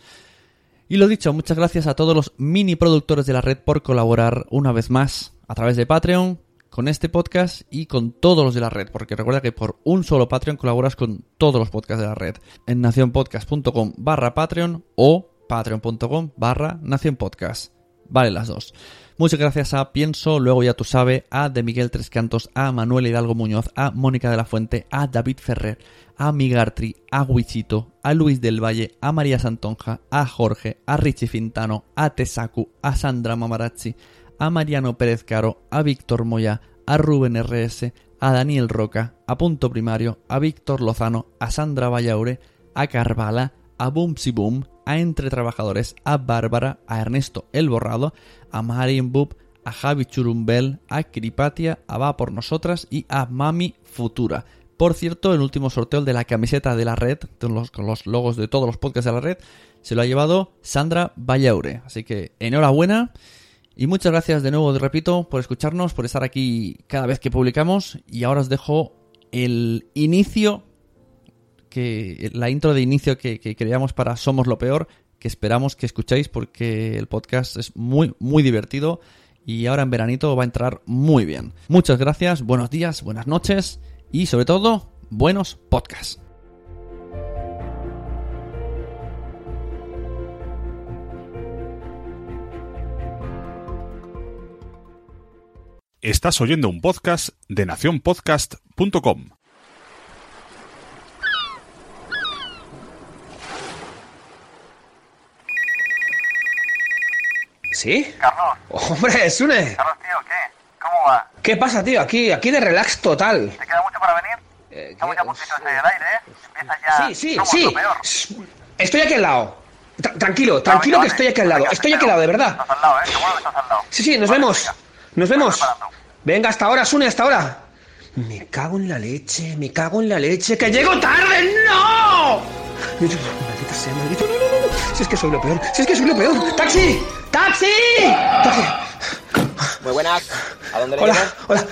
Y lo dicho, muchas gracias a todos los mini productores de la red por colaborar una vez más a través de Patreon con este podcast y con todos los de la red, porque recuerda que por un solo Patreon colaboras con todos los podcasts de la red en nacionpodcast.com barra Patreon o patreon.com barra nacionpodcast. Vale las dos. Muchas gracias a Pienso, luego ya tú sabes, a De Miguel Tres Cantos, a Manuel Hidalgo Muñoz, a Mónica de la Fuente, a David Ferrer, a Migartri, a Wichito, a Luis del Valle, a María Santonja, a Jorge, a Richie Fintano, a Tesaku, a Sandra Mamarazzi, a Mariano Pérez Caro, a Víctor Moya, a Rubén RS, a Daniel Roca, a Punto Primario, a Víctor Lozano, a Sandra Vallaure, a Carvala, a Boomsy Boom, a Entre Trabajadores, a Bárbara, a Ernesto El Borrado, a Marian Bub, a Javi Churumbel, a Cripatia, a Va por Nosotras y a Mami Futura. Por cierto, el último sorteo de la camiseta de la red, con los, con los logos de todos los podcasts de la red, se lo ha llevado Sandra Vallaure. Así que enhorabuena y muchas gracias de nuevo, repito, por escucharnos, por estar aquí cada vez que publicamos. Y ahora os dejo el inicio, que la intro de inicio que, que creamos para Somos lo Peor, que esperamos que escuchéis porque el podcast es muy, muy divertido y ahora en veranito va a entrar muy bien. Muchas gracias, buenos días, buenas noches y sobre todo, buenos podcasts. Estás oyendo un podcast de nacionpodcast.com. ¿Sí? Carlos. Hombre, Sune. Carlos, tío, ¿qué? ¿Cómo va? ¿Qué pasa, tío? Aquí, aquí de relax total. ¿Te queda mucho para venir? Eh, Estamos ya puntitos en el aire, ¿eh? Empieza ya. Sí, sí, Somos sí. lo peor. Estoy aquí al lado. Tra- tranquilo, tranquilo que estoy aquí al lado. Estoy aquí al lado, de verdad. Estás al lado, ¿eh? Seguro que estás al lado. Sí, sí, nos vemos. Nos vemos. Venga, hasta ahora, Sune, hasta ahora. Me cago en la leche, me cago en la leche. ¡Que llego tarde! ¡No! Maldita sea, maldito. No, no, no. Si es que soy lo peor, si es que soy lo peor. ¡Taxi! ¡Taxi! ¡Taxi! Muy buenas. ¿A dónde le Hola, hola.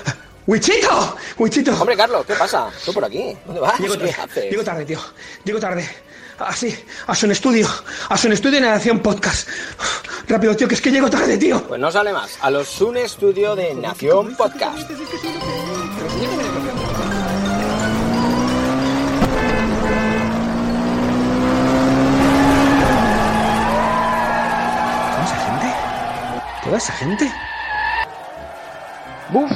¡Wichito! ¡Wichito! Hombre, Carlos, ¿qué pasa? ¿Tú por aquí? ¿Dónde vas? Llego ¿Qué tarde, llego tarde, tío. Llego tarde. Así, a su estudio. A su estudio en Nación Podcast. Rápido, tío, que es que llego tarde, tío. Pues no sale más. A los Sun Studio de Nación Podcast. ¿Toda esa gente? ¿Toda esa gente? Buf,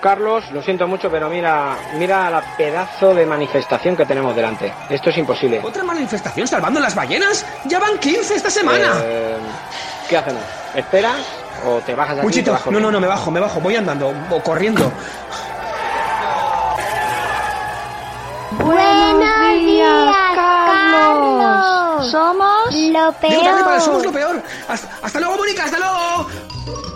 Carlos, lo siento mucho, pero mira, mira la pedazo de manifestación que tenemos delante. Esto es imposible. ¿Otra manifestación salvando las ballenas? ¡Ya van 15 esta semana! Eh, ¿Qué hacemos? ¿Esperas o te bajas aquí? no, no, no, me bajo, me bajo. Voy andando o corriendo. Buenos días, Carlos. Somos lo el Somos lo peor. peor. Hasta, hasta luego, Mónica, hasta luego.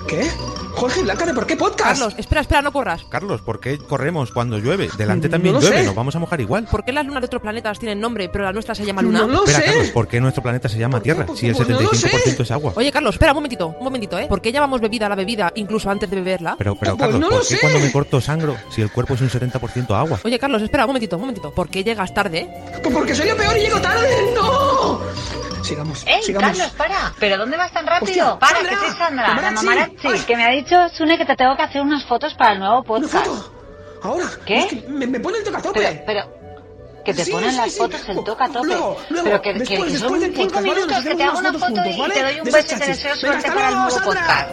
¿Qué? Jorge Blanca, ¿de por qué podcast? Carlos, espera, espera, no corras. Carlos, ¿por qué corremos cuando llueve? Delante también No llueve, sé. nos vamos a mojar igual. ¿Por qué las lunas de otros planetas tienen nombre, pero la nuestra se llama Luna? No lo Espera, sé. Carlos, ¿por qué nuestro planeta se llama Tierra? Si el Pues no lo 75% es agua. Oye, Carlos, espera un momentito, un momentito, ¿eh? ¿Por qué llamamos bebida a la bebida incluso antes de beberla? Pero, pero Pues Carlos, no lo ¿por qué sé. cuando me corto sangro si el cuerpo es un 70% agua? Oye, Carlos, espera un momentito, un momentito. ¿Por qué llegas tarde? Pues porque soy lo peor y llego tarde. ¡No! Sigamos, ¡Ey, sigamos. Carlos, para! ¿Pero dónde vas tan rápido? Hostia, para, Sandra, que soy Sandra, la Mamarachi. Ay. que me ha dicho Sune que te tengo que hacer unas fotos para el nuevo podcast. Ahora. ¿Qué? Es que me, me pone el tocatope. Pero, pero, que te Sí, ponen sí, las sí. fotos el toca a tope. Luego, luego, pero que, después, que después son del cinco podcast, ¿vale? minutos que te hago una foto fotos y juntos, te ¿vale? doy un beso y te deseo suerte para el nuevo Sandra. podcast.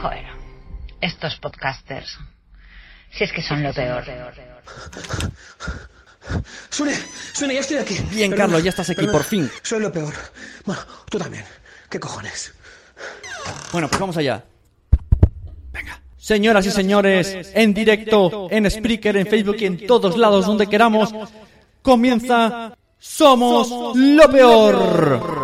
Joder, estos podcasters. Si es que son lo peor. Sune, Sune, ya estoy aquí. Bien, Carlos, ya estás aquí, por fin. Soy lo peor. Bueno, tú también. ¿Qué cojones? Bueno, pues vamos allá. Señoras y señores, en directo, en Spreaker, en Facebook y en todos lados donde queramos, comienza Somos lo peor.